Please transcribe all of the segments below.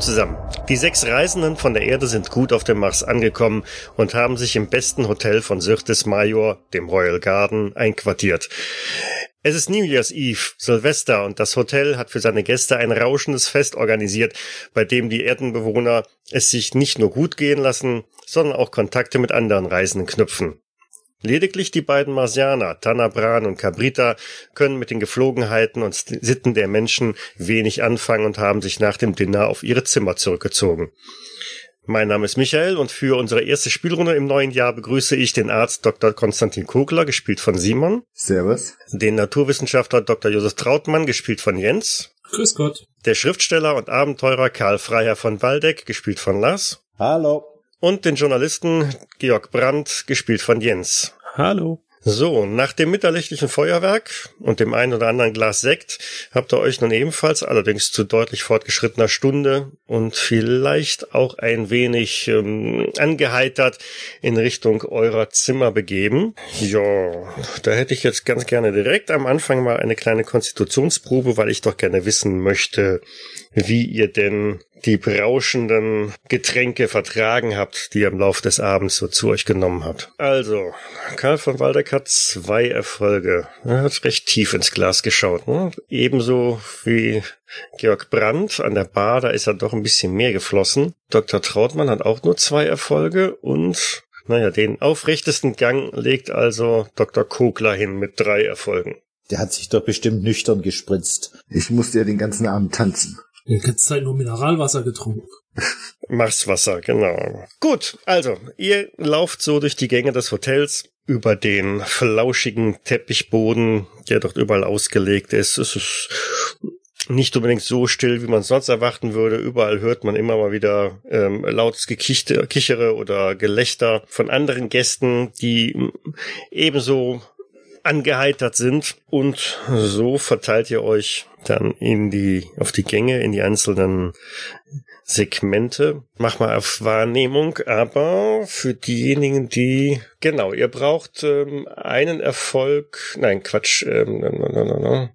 Zusammen. Die sechs Reisenden von der Erde sind gut auf dem Mars angekommen und haben sich im besten Hotel von Syrtis Major, dem Royal Garden, einquartiert. Es ist New Year's Eve, Silvester, und das Hotel hat für seine Gäste ein rauschendes Fest organisiert, bei dem die Erdenbewohner es sich nicht nur gut gehen lassen, sondern auch Kontakte mit anderen Reisenden knüpfen. Lediglich die beiden Marsianer, Tanabran und Cabrita, können mit den Geflogenheiten und Sitten der Menschen wenig anfangen und haben sich nach dem Dinner auf ihre Zimmer zurückgezogen. Mein Name ist Michael und für unsere erste Spielrunde im neuen Jahr begrüße ich den Arzt Dr. Konstantin Kogler, gespielt von Simon. Servus. Den Naturwissenschaftler Dr. Josef Trautmann, gespielt von Jens. Grüß Gott. Der Schriftsteller und Abenteurer Karl Freier von Waldeck, gespielt von Lars. Hallo. Und den Journalisten Georg Brandt, gespielt von Jens. Hallo. So, nach dem mitterlichtlichen Feuerwerk und dem ein oder anderen Glas Sekt habt ihr euch nun ebenfalls, allerdings zu deutlich fortgeschrittener Stunde und vielleicht auch ein wenig ähm, angeheitert in Richtung eurer Zimmer begeben. Ja, da hätte ich jetzt ganz gerne direkt am Anfang mal eine kleine Konstitutionsprobe, weil ich doch gerne wissen möchte, wie ihr denn die berauschenden Getränke vertragen habt, die ihr im Laufe des Abends so zu euch genommen habt. Also, Karl von Waldeck hat zwei Erfolge. Er hat recht tief ins Glas geschaut. Ne? Ebenso wie Georg Brandt an der Bar, da ist er doch ein bisschen mehr geflossen. Dr. Trautmann hat auch nur zwei Erfolge und naja, den aufrechtesten Gang legt also Dr. Kogler hin mit drei Erfolgen. Der hat sich doch bestimmt nüchtern gespritzt. Ich musste ja den ganzen Abend tanzen. Die ganze Zeit nur Mineralwasser getrunken. Marswasser, genau. Gut, also, ihr lauft so durch die Gänge des Hotels über den flauschigen Teppichboden, der dort überall ausgelegt ist. Es ist nicht unbedingt so still, wie man es sonst erwarten würde. Überall hört man immer mal wieder ähm, lautes Gekichte, Kichere oder Gelächter von anderen Gästen, die ebenso angeheitert sind. Und so verteilt ihr euch dann in die, auf die Gänge, in die einzelnen Segmente. Mach mal auf Wahrnehmung, aber für diejenigen, die, genau, ihr braucht ähm, einen Erfolg, nein, Quatsch, ähm, no, no, no, no.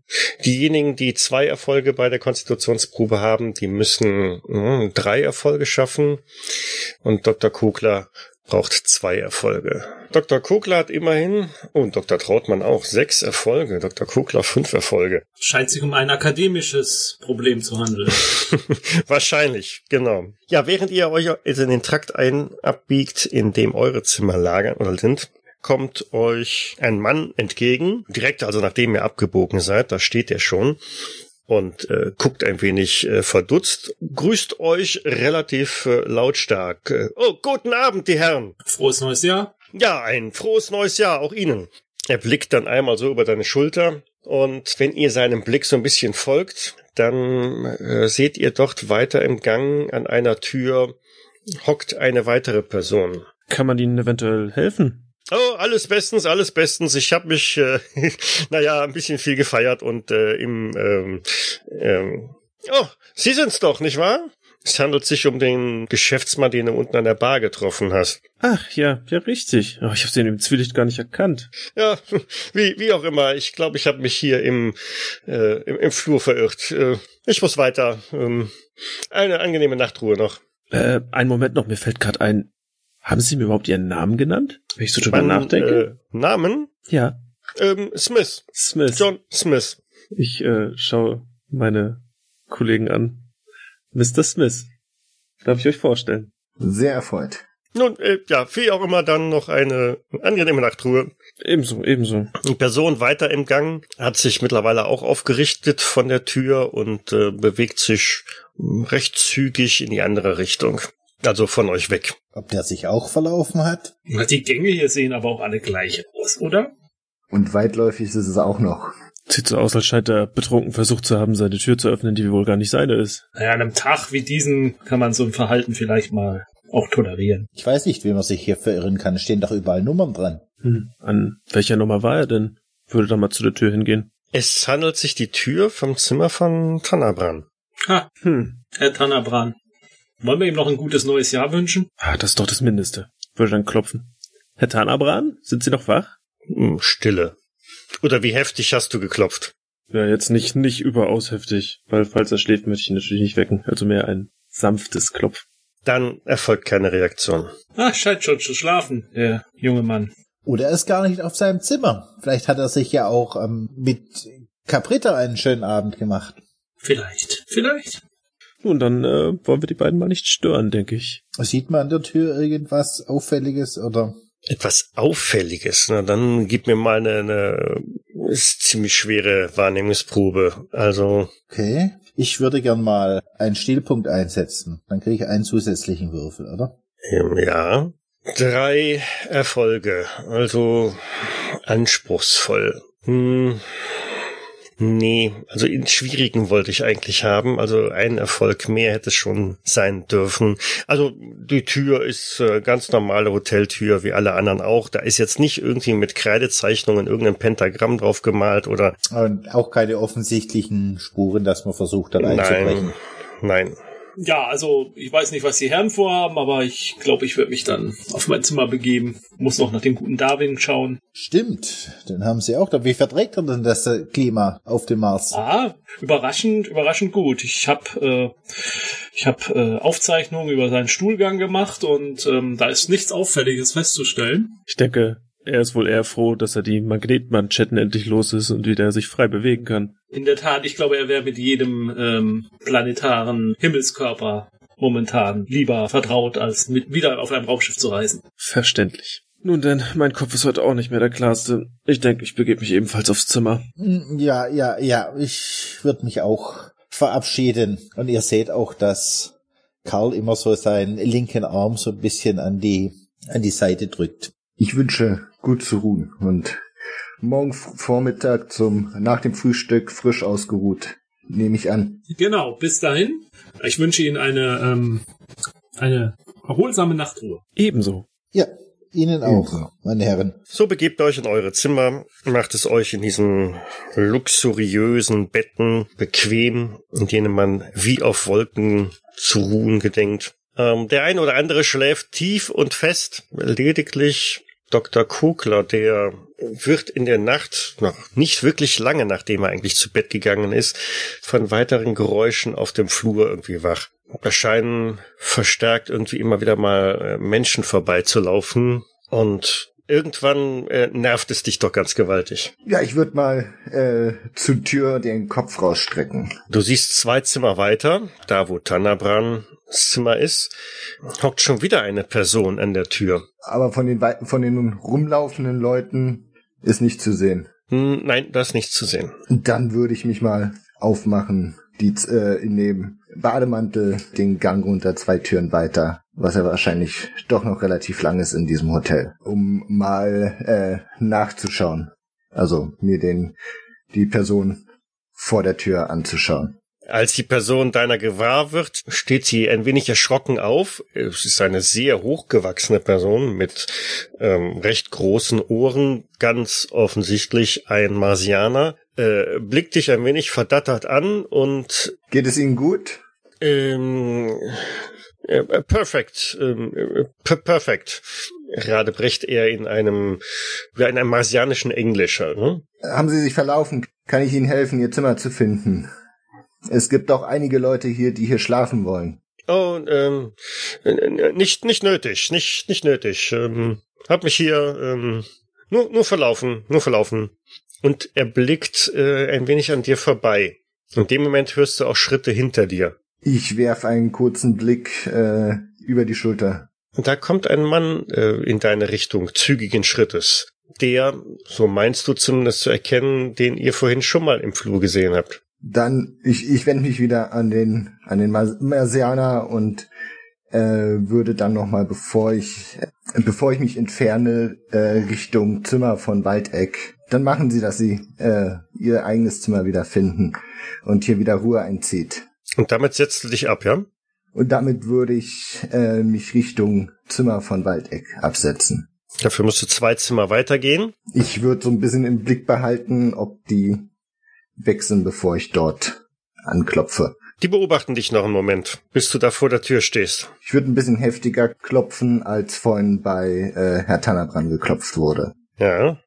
diejenigen, die zwei Erfolge bei der Konstitutionsprobe haben, die müssen mh, hm, drei Erfolge schaffen und Dr. Kugler braucht zwei Erfolge. Dr. Kugler hat immerhin, und Dr. Trautmann auch, sechs Erfolge. Dr. Kugler fünf Erfolge. Scheint sich um ein akademisches Problem zu handeln. Wahrscheinlich, genau. Ja, während ihr euch also in den Trakt ein abbiegt, in dem eure Zimmer lagern oder sind, kommt euch ein Mann entgegen, direkt also nachdem ihr abgebogen seid, da steht er schon und äh, guckt ein wenig äh, verdutzt, grüßt euch relativ äh, lautstark. Äh, oh, guten Abend, die Herren. Frohes neues Jahr. Ja, ein frohes neues Jahr auch Ihnen. Er blickt dann einmal so über deine Schulter und wenn ihr seinem Blick so ein bisschen folgt, dann äh, seht ihr dort weiter im Gang an einer Tür hockt eine weitere Person. Kann man ihnen eventuell helfen? Oh, alles bestens, alles bestens. Ich habe mich, äh, naja, ein bisschen viel gefeiert und äh, im, ähm, ähm, oh, Sie sind's doch, nicht wahr? Es handelt sich um den Geschäftsmann, den du unten an der Bar getroffen hast. Ach, ja, ja, richtig. Oh, ich habe den im Zwielicht gar nicht erkannt. Ja, wie, wie auch immer. Ich glaube, ich habe mich hier im, äh, im, im Flur verirrt. Äh, ich muss weiter. Ähm, eine angenehme Nachtruhe noch. Äh, einen Moment noch, mir fällt gerade ein. Haben Sie mir überhaupt Ihren Namen genannt? Wenn ich so drüber nachdenke. Äh, Namen? ja. Ähm, Smith. Smith. John Smith. Ich äh, schaue meine Kollegen an. Mr. Smith. Darf ich euch vorstellen? Sehr erfreut. Nun, äh, ja, wie auch immer dann noch eine angenehme Nachtruhe. Ebenso, ebenso. Die Person weiter im Gang hat sich mittlerweile auch aufgerichtet von der Tür und äh, bewegt sich recht zügig in die andere Richtung. Also von euch weg. Ob der sich auch verlaufen hat? Die Gänge hier sehen aber auch alle gleich aus, oder? Und weitläufig ist es auch noch. Sieht so aus, als scheint er betrunken versucht zu haben, seine Tür zu öffnen, die wohl gar nicht seine ist. Naja, an einem Tag wie diesen kann man so ein Verhalten vielleicht mal auch tolerieren. Ich weiß nicht, wie man sich hier verirren kann. Es stehen doch überall Nummern dran. Hm. An welcher Nummer war er denn? Würde da mal zu der Tür hingehen. Es handelt sich die Tür vom Zimmer von Tanabran. Ha, Hm. Herr Tanabran. Wollen wir ihm noch ein gutes neues Jahr wünschen? Ah, das ist doch das Mindeste. Würde dann klopfen. Herr Tanabran, sind Sie noch wach? Hm, Stille. Oder wie heftig hast du geklopft? Ja, jetzt nicht, nicht überaus heftig, weil falls er schläft, möchte ich ihn natürlich nicht wecken. Also mehr ein sanftes Klopfen. Dann erfolgt keine Reaktion. Ah, scheint schon zu schlafen, der junge Mann. Oder er ist gar nicht auf seinem Zimmer. Vielleicht hat er sich ja auch ähm, mit Caprita einen schönen Abend gemacht. Vielleicht, vielleicht. Nun, dann äh, wollen wir die beiden mal nicht stören, denke ich. Sieht man an der Tür irgendwas Auffälliges oder? Etwas Auffälliges. Na, dann gib mir mal eine, eine ist ziemlich schwere Wahrnehmungsprobe. Also, Okay. Ich würde gern mal einen Stilpunkt einsetzen. Dann kriege ich einen zusätzlichen Würfel, oder? ähm, ja. Drei Erfolge. Also anspruchsvoll. Hm. Nee, also in schwierigen wollte ich eigentlich haben. Also ein Erfolg mehr hätte es schon sein dürfen. Also die Tür ist äh, ganz normale Hoteltür, wie alle anderen auch. Da ist jetzt nicht irgendwie mit Kreidezeichnungen irgendein Pentagramm drauf gemalt oder Und auch keine offensichtlichen Spuren, dass man versucht hat einzubrechen. nein, nein. Ja, also ich weiß nicht, was die Herren vorhaben, aber ich glaube, ich werde mich dann auf mein Zimmer begeben. Muss noch nach dem guten Darwin schauen. Stimmt, den haben sie auch da. Wie verträgt er denn das äh, Klima auf dem Mars? Ah, überraschend, überraschend gut. Ich habe äh, ich habe äh, Aufzeichnungen über seinen Stuhlgang gemacht und ähm, da ist nichts Auffälliges festzustellen. Ich denke, er ist wohl eher froh, dass er die Magnetmanschetten endlich los ist und wieder sich frei bewegen kann. In der Tat, ich glaube, er wäre mit jedem ähm, planetaren Himmelskörper momentan lieber vertraut, als mit wieder auf einem Raumschiff zu reisen. Verständlich. Nun denn, mein Kopf ist heute auch nicht mehr der klarste. Ich denke, ich begebe mich ebenfalls aufs Zimmer. Mm, Ja, ja, ja, ich würde mich auch verabschieden. Und ihr seht auch, dass Karl immer so seinen linken Arm so ein bisschen an die, an die Seite drückt. Ich wünsche gut zu ruhen und morgen Vormittag zum, nach dem Frühstück frisch ausgeruht. Nehme ich an. Genau, bis dahin. Ich wünsche Ihnen eine, ähm, eine erholsame Nachtruhe. Ebenso. Ja, Ihnen auch, Ebenso. meine Herren. So begebt euch in eure Zimmer, macht es euch in diesen luxuriösen Betten bequem, in denen man wie auf Wolken zu ruhen gedenkt. Ähm, der ein oder andere schläft tief und fest, lediglich Dr. Kogler, der wird in der Nacht, noch nicht wirklich lange nachdem er eigentlich zu Bett gegangen ist, von weiteren Geräuschen auf dem Flur irgendwie wach. Da scheinen verstärkt irgendwie immer wieder mal äh, Menschen vorbeizulaufen und irgendwann äh, nervt es dich doch ganz gewaltig. Ja, ich würde mal äh, zur Tür den Kopf rausstrecken. Du siehst zwei Zimmer weiter, da wo Tanabran Zimmer ist, hockt schon wieder eine Person an der Tür. Aber von den, von den rumlaufenden Leuten ist nicht zu sehen. Hm, nein, da ist nichts zu sehen. Dann würde ich mich mal aufmachen, die äh, in dem Bademantel den Gang runter zwei Türen weiter, was ja wahrscheinlich doch noch relativ lang ist in diesem Hotel, um mal äh, nachzuschauen. Also mir den die Person vor der Tür anzuschauen. Als die Person deiner gewahr wird, steht sie ein wenig erschrocken auf. Es ist eine sehr hochgewachsene Person mit ähm, recht großen Ohren, ganz offensichtlich ein Marsianer, äh, blickt dich ein wenig verdattert an und Geht es Ihnen gut? ähm, äh, perfekt, ähm, äh, per perfekt. Gerade bricht er in einem, ja, in einem marsianischen Englisch. Ne? Haben Sie sich verlaufen? Kann ich Ihnen helfen, Ihr Zimmer zu finden? Es gibt auch einige Leute hier, die hier schlafen wollen. Oh, ähm, äh, nicht, nicht nötig, nicht, nicht nötig. Ähm, hab mich hier, ähm, nur, nur verlaufen, nur verlaufen. Und er blickt äh, ein wenig an dir vorbei. In dem Moment hörst du auch Schritte hinter dir. Ich werf einen kurzen Blick äh, über die Schulter. Da kommt ein Mann äh, in deine Richtung, zügigen Schrittes. Der, so meinst du zumindest zu erkennen, den ihr vorhin schon mal im Flur gesehen habt. Dann, ich, ich wende mich wieder an den, an den Marsianer und äh, würde dann nochmal, bevor ich, bevor ich mich entferne, äh, Richtung Zimmer von Waldeck, dann machen Sie, dass Sie äh, Ihr eigenes Zimmer wieder finden und hier wieder Ruhe einzieht. Und damit setzt du dich ab, ja? Und damit würde ich äh, mich Richtung Zimmer von Waldeck absetzen. Dafür musst du zwei Zimmer weitergehen. Ich würde so ein bisschen im Blick behalten, ob die wechseln, bevor ich dort anklopfe. Die beobachten dich noch einen Moment, bis du da vor der Tür stehst. Ich würde ein bisschen heftiger klopfen, als vorhin bei äh, Herr Tannerbrand geklopft wurde. Ja.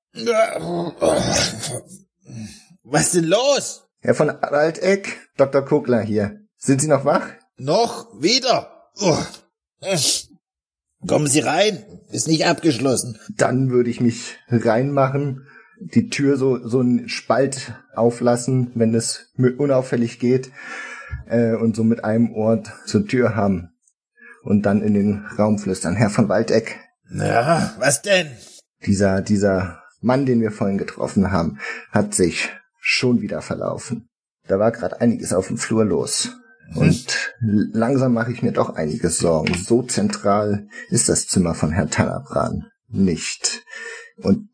Was ist denn los? Herr von Waldeck, Dr. Kogler hier. Sind Sie noch wach? Noch? Wieder? Oh. Kommen Sie rein. Ist nicht abgeschlossen. Dann würde ich mich reinmachen, die Tür so, so einen Spalt auflassen, wenn es unauffällig geht, äh, und so mit einem Ohr zur Tür haben. Und dann in den Raum flüstern. Herr von Waldeck. Ja, was denn? Dieser, dieser Mann, den wir vorhin getroffen haben, hat sich schon wieder verlaufen. Da war gerade einiges auf dem Flur los. Und langsam mache ich mir doch einige Sorgen. So zentral ist das Zimmer von Herrn Tannabran nicht. Und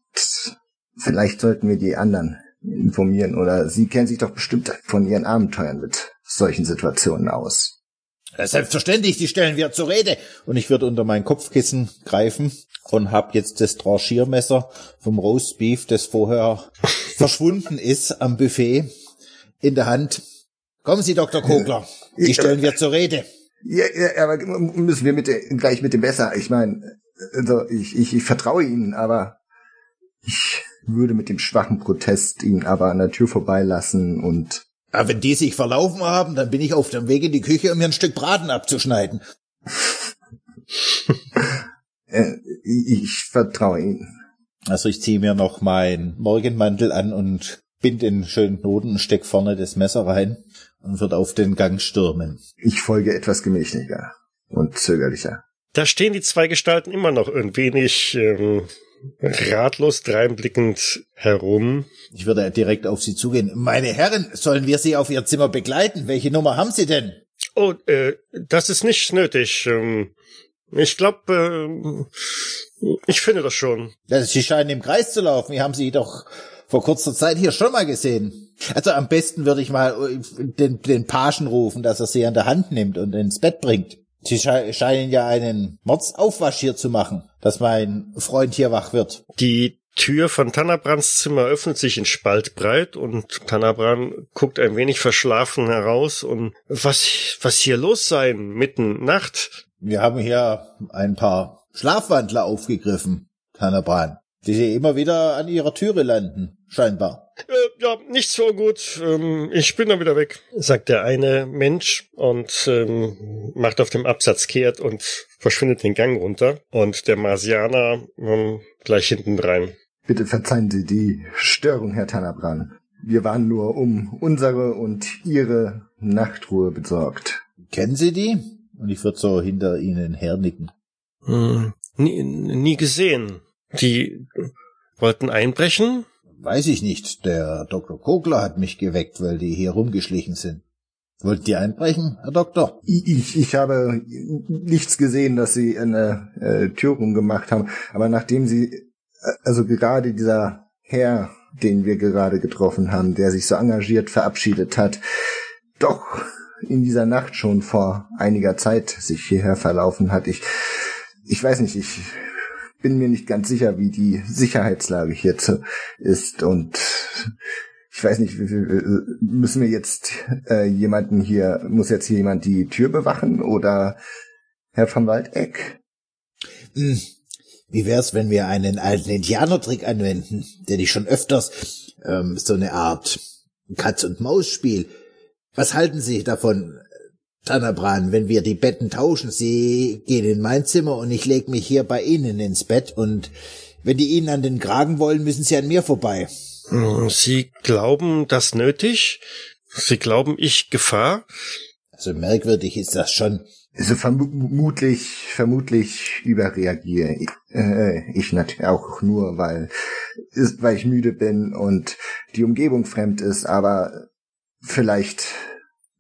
vielleicht sollten wir die anderen informieren. Oder Sie kennen sich doch bestimmt von Ihren Abenteuern mit solchen Situationen aus. Selbstverständlich, die stellen wir zur Rede. Und ich würde unter mein Kopfkissen greifen und hab jetzt das Tranchiermesser vom Roastbeef, das vorher verschwunden ist am Buffet, in der Hand. Kommen Sie, Dr. Kogler, die stellen wir zur Rede. Ja, ja, aber müssen wir mit, gleich mit dem Messer. Ich meine, also ich, ich, ich vertraue Ihnen, aber ich würde mit dem schwachen Protest ihn aber an der Tür vorbeilassen und aber wenn die sich verlaufen haben, dann bin ich auf dem Weg in die Küche, um mir ein Stück Braten abzuschneiden. äh, ich, ich vertraue Ihnen. Also ich ziehe mir noch mein Morgenmantel an und bind den schönen Knoten und steck vorne das Messer rein und wird auf den Gang stürmen. Ich folge etwas gemächlicher und zögerlicher. Da stehen die zwei Gestalten immer noch ein wenig ähm, ratlos dreinblickend herum. Ich würde direkt auf sie zugehen. Meine Herren, sollen wir Sie auf Ihr Zimmer begleiten? Welche Nummer haben Sie denn? Oh, äh, das ist nicht nötig. Ähm, ich glaube, äh, ich finde das schon. Sie scheinen im Kreis zu laufen. Wir haben Sie doch vor kurzer Zeit hier schon mal gesehen. Also am besten würde ich mal äh, den, den Pagen rufen, dass er Sie an der Hand nimmt und ins Bett bringt. Sie scheinen ja einen Mordsaufwasch hier zu machen, dass mein Freund hier wach wird. Die Tür von Tanabrands Zimmer öffnet sich in Spaltbreit und Tanabran guckt ein wenig verschlafen heraus und was, was hier los sein, mitten Nacht? Wir haben hier ein paar Schlafwandler aufgegriffen, Tanabran, die immer wieder an ihrer Türe landen, scheinbar. Äh, ja, nicht so gut. Ähm, ich bin dann wieder weg, sagt der eine Mensch und ähm, macht auf dem Absatz kehrt und verschwindet den Gang runter. Und der Marsianer ähm, gleich hinten rein. Bitte verzeihen Sie die Störung, Herr Tanabran. Wir waren nur um unsere und Ihre Nachtruhe besorgt. Kennen Sie die? Und ich würde so hinter Ihnen hernicken. Hm, nie, nie gesehen. Die wollten einbrechen? Weiß ich nicht. Der Dr. Kogler hat mich geweckt, weil die hier rumgeschlichen sind. Wollten die einbrechen, Herr Doktor? Ich, ich habe nichts gesehen, dass Sie eine äh, Tür rumgemacht haben. Aber nachdem Sie, äh, also gerade dieser Herr, den wir gerade getroffen haben, der sich so engagiert verabschiedet hat, doch in dieser Nacht schon vor einiger Zeit sich hierher verlaufen hat. Ich, ich weiß nicht, ich bin mir nicht ganz sicher, wie die Sicherheitslage hier ist und ich weiß nicht, müssen wir jetzt äh, jemanden hier, muss jetzt hier jemand die Tür bewachen oder Herr von Waldeck? Hm. Wie wär's, wenn wir einen alten Indianertrick anwenden, der dich schon öfters ähm, so eine Art Katz-und-Maus-Spiel. Was halten Sie davon? Tanabran, wenn wir die Betten tauschen, Sie gehen in mein Zimmer und ich leg mich hier bei Ihnen ins Bett und wenn die Ihnen an den Kragen wollen, müssen Sie an mir vorbei. Hm, Sie glauben das nötig? Sie glauben ich Gefahr? Also merkwürdig ist das schon. Also vermutlich, vermutlich überreagiere ich, äh, ich natürlich auch nur, weil, ist, weil ich müde bin und die Umgebung fremd ist, aber vielleicht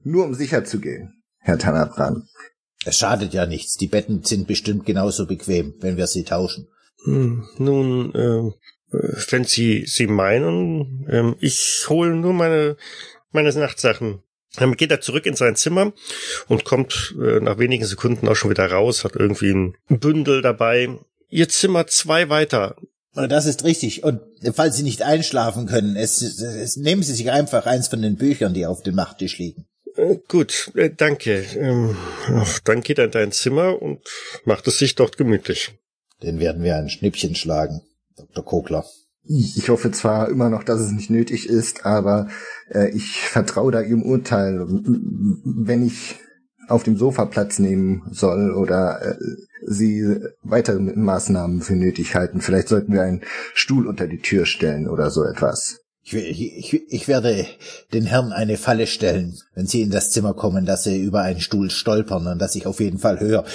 nur um sicher zu gehen. Herr Tanabran. Es schadet ja nichts. Die Betten sind bestimmt genauso bequem, wenn wir sie tauschen. Hm, nun, äh, wenn Sie sie meinen, äh, ich hole nur meine meine Nachtsachen. Dann geht er zurück in sein Zimmer und kommt äh, nach wenigen Sekunden auch schon wieder raus, hat irgendwie ein Bündel dabei. Ihr Zimmer zwei weiter. Das ist richtig. Und falls Sie nicht einschlafen können, es, es, nehmen Sie sich einfach eins von den Büchern, die auf dem Nachttisch liegen. Äh, gut, äh, danke. Ähm, dann geht er in dein Zimmer und macht es sich dort gemütlich. Den werden wir ein Schnippchen schlagen, Dr. Kogler. Ich hoffe zwar immer noch, dass es nicht nötig ist, aber äh, ich vertraue da Ihrem Urteil. Wenn ich auf dem Sofa Platz nehmen soll oder äh, sie weitere Maßnahmen für nötig halten. Vielleicht sollten wir einen Stuhl unter die Tür stellen oder so etwas. Ich, ich, ich werde den Herrn eine Falle stellen, wenn Sie in das Zimmer kommen, dass Sie über einen Stuhl stolpern und dass ich auf jeden Fall höre.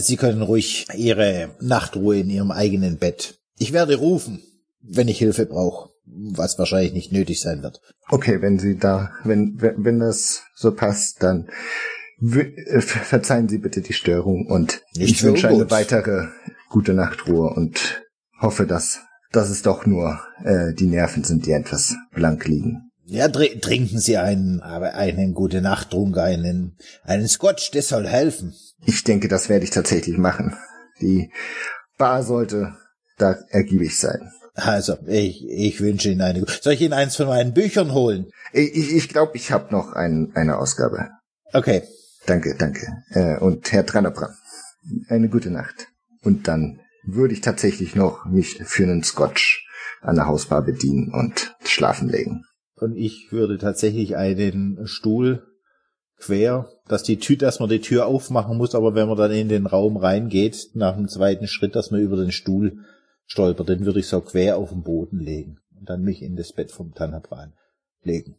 Sie können ruhig Ihre Nachtruhe in Ihrem eigenen Bett. Ich werde rufen, wenn ich Hilfe brauche, was wahrscheinlich nicht nötig sein wird. Okay, wenn Sie da, wenn, wenn, wenn das so passt, dann äh, verzeihen Sie bitte die Störung und Nicht ich wünsche eine ungut. weitere gute Nachtruhe und hoffe, dass, dass es doch nur äh, die Nerven sind, die etwas blank liegen. Ja, tr trinken Sie einen, aber einen gute Nachttrunk, einen, einen Scotch, das soll helfen. Ich denke, das werde ich tatsächlich machen. Die Bar sollte da ergiebig sein. Also, ich, ich wünsche Ihnen eine. Soll ich Ihnen eins von meinen Büchern holen? Ich glaube, ich, glaub, ich habe noch ein, eine Ausgabe. Okay. Danke, danke. Äh, und Herr Tranabram, eine gute Nacht. Und dann würde ich tatsächlich noch mich für einen Scotch an der Hausbar bedienen und schlafen legen. Und ich würde tatsächlich einen Stuhl quer, dass die Tür, dass man die Tür aufmachen muss, aber wenn man dann in den Raum reingeht, nach dem zweiten Schritt, dass man über den Stuhl stolpert, den würde ich so quer auf den Boden legen und dann mich in das Bett vom Tanabran legen.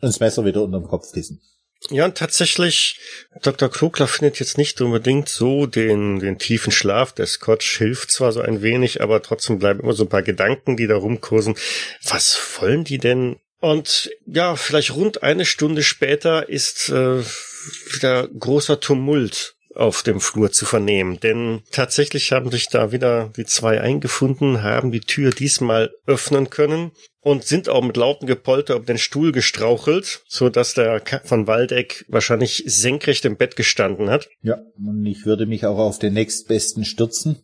Und das Messer wieder unterm Kopfkissen. Ja, und tatsächlich, Dr. Klogler findet jetzt nicht unbedingt so den, den tiefen Schlaf. Der Scotch hilft zwar so ein wenig, aber trotzdem bleiben immer so ein paar Gedanken, die da rumkursen. Was wollen die denn? Und ja, vielleicht rund eine Stunde später ist äh, wieder großer Tumult auf dem Flur zu vernehmen, denn tatsächlich haben sich da wieder die zwei eingefunden, haben die Tür diesmal öffnen können und sind auch mit lautem Gepolter um den Stuhl gestrauchelt, so dass der von Waldeck wahrscheinlich senkrecht im Bett gestanden hat. Ja, und ich würde mich auch auf den nächstbesten stürzen.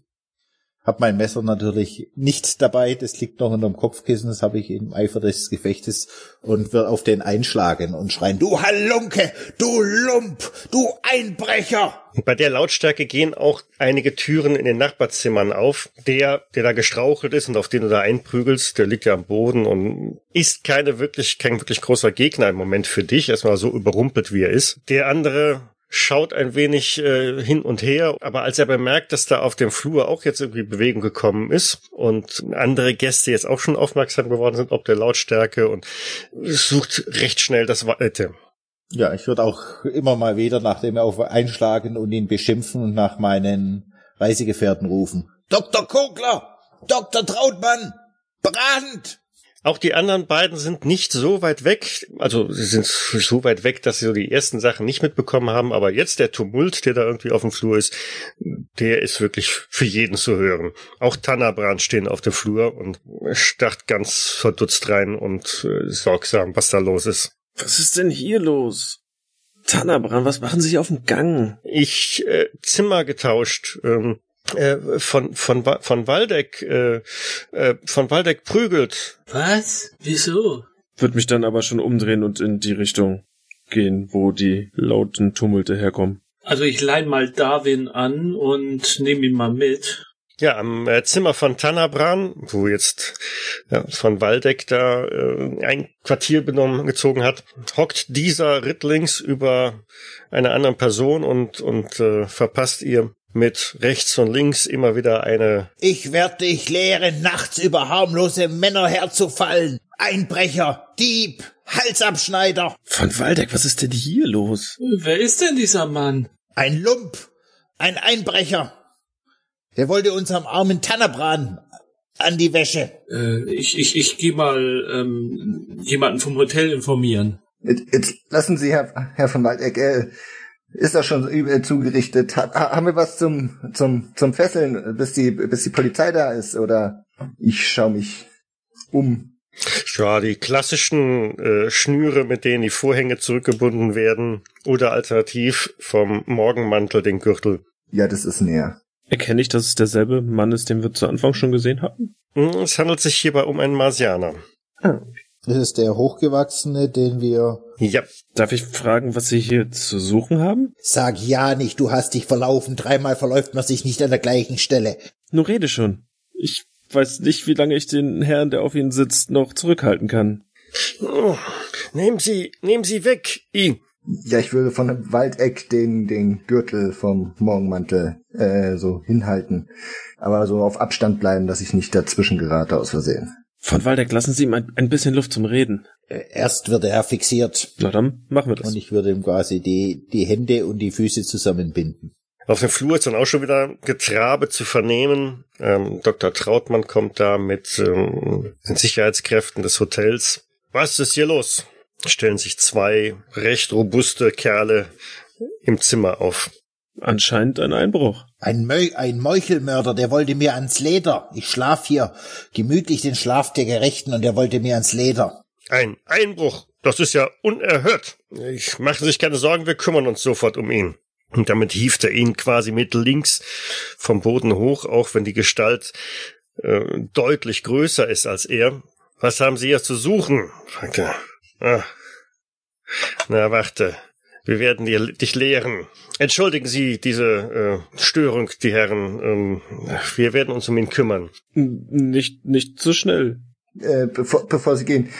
Hab mein Messer natürlich nicht dabei, das liegt noch unterm Kopfkissen, das habe ich im Eifer des Gefechtes und wird auf den einschlagen und schreien, du Halunke, du Lump, du Einbrecher! Bei der Lautstärke gehen auch einige Türen in den Nachbarzimmern auf. Der, der da gestrauchelt ist und auf den du da einprügelst, der liegt ja am Boden und ist keine wirklich, kein wirklich großer Gegner im Moment für dich, erstmal so überrumpelt wie er ist. Der andere schaut ein wenig äh, hin und her, aber als er bemerkt, dass da auf dem Flur auch jetzt irgendwie Bewegung gekommen ist und andere Gäste jetzt auch schon aufmerksam geworden sind, ob der Lautstärke und sucht recht schnell das Weite. Ja, ich würde auch immer mal wieder, nachdem er auf einschlagen und ihn beschimpfen und nach meinen Reisegefährten rufen. Dr. Kogler! Dr. Trautmann! Brand! Auch die anderen beiden sind nicht so weit weg. Also sie sind so weit weg, dass sie so die ersten Sachen nicht mitbekommen haben. Aber jetzt der Tumult, der da irgendwie auf dem Flur ist, der ist wirklich für jeden zu hören. Auch Tannerbrand stehen auf dem Flur und starrt ganz verdutzt rein und äh, sorgsam, was da los ist. Was ist denn hier los? Tannerbrand, was machen Sie hier auf dem Gang? Ich äh, Zimmer getauscht. Ähm, äh, von von von Waldeck äh, äh, von Waldeck prügelt Was? Wieso? Würde mich dann aber schon umdrehen und in die Richtung gehen, wo die lauten Tumulte herkommen. Also ich leih mal Darwin an und nehme ihn mal mit. Ja, am äh, Zimmer von Tanabran, wo jetzt ja, von Waldeck da äh, ein Quartier benommen gezogen hat, hockt dieser Rittlings über einer anderen Person und und äh, verpasst ihr mit rechts und links immer wieder eine Ich werd dich lehren, nachts über harmlose Männer herzufallen. Einbrecher, Dieb, Halsabschneider, Von Waldeck, was ist denn hier los? Wer ist denn dieser Mann? ein Lump, ein Einbrecher. Der wollte unserem armen Tannebran an die Wäsche. Äh, ich ich, ich gehe mal ähm, jemanden vom Hotel informieren. Jetzt, jetzt lassen Sie, Herr, Herr von Waldeck, äh, ist das schon übel zugerichtet? Ha, ha- haben wir was zum, zum, zum Fesseln, bis die, bis die Polizei da ist? Oder ich schaue mich um. ja die klassischen äh, Schnüre, mit denen die Vorhänge zurückgebunden werden oder alternativ vom Morgenmantel den Gürtel. Ja, das ist näher. Erkenne ich, dass es derselbe Mann ist, den wir zu Anfang schon gesehen hatten? Hm, Es handelt sich hierbei um einen Marsianer. Das ist der Hochgewachsene, den wir... Ja, Darf ich fragen, was Sie hier zu suchen haben? Sag ja nicht, du hast dich verlaufen. Dreimal verläuft man sich nicht an der gleichen Stelle. Nur rede schon. Ich weiß nicht, wie lange ich den Herrn, der auf Ihnen sitzt, noch zurückhalten kann. Oh, nehmen Sie, nehmen Sie weg, I. Ja, ich würde von dem Waldeck den, den Gürtel vom Morgenmantel äh, so hinhalten. Aber so auf Abstand bleiben, dass ich nicht dazwischen gerate aus Versehen. Von Waldeck, lassen Sie ihm ein, ein bisschen Luft zum Reden. Äh, Erst wird er fixiert Na dann, machen wir das. und ich würde ihm quasi die, die Hände und die Füße zusammenbinden. Auf dem Flur ist dann auch schon wieder Getrabe zu vernehmen. Ähm, Dr. Trautmann kommt da mit ähm, den Sicherheitskräften des Hotels. Was ist hier los? Stellen sich zwei recht robuste Kerle im Zimmer auf. Anscheinend ein Einbruch. Ein, Mö ein Meuchelmörder, der wollte mir ans Leder. Ich schlaf hier gemütlich den Schlaf der Gerechten und der wollte mir ans Leder. Ein Einbruch. Das ist ja unerhört. Ich mache sich keine Sorgen, wir kümmern uns sofort um ihn. Und damit hieft er ihn quasi mit links vom Boden hoch, auch wenn die Gestalt äh, deutlich größer ist als er. Was haben Sie hier zu suchen? fragt er. Ah. Na, warte. Wir werden dir, dich lehren. Entschuldigen Sie diese äh, Störung, die Herren. Ähm, wir werden uns um ihn kümmern. Nicht, nicht so schnell. Äh, bevor, bevor Sie gehen,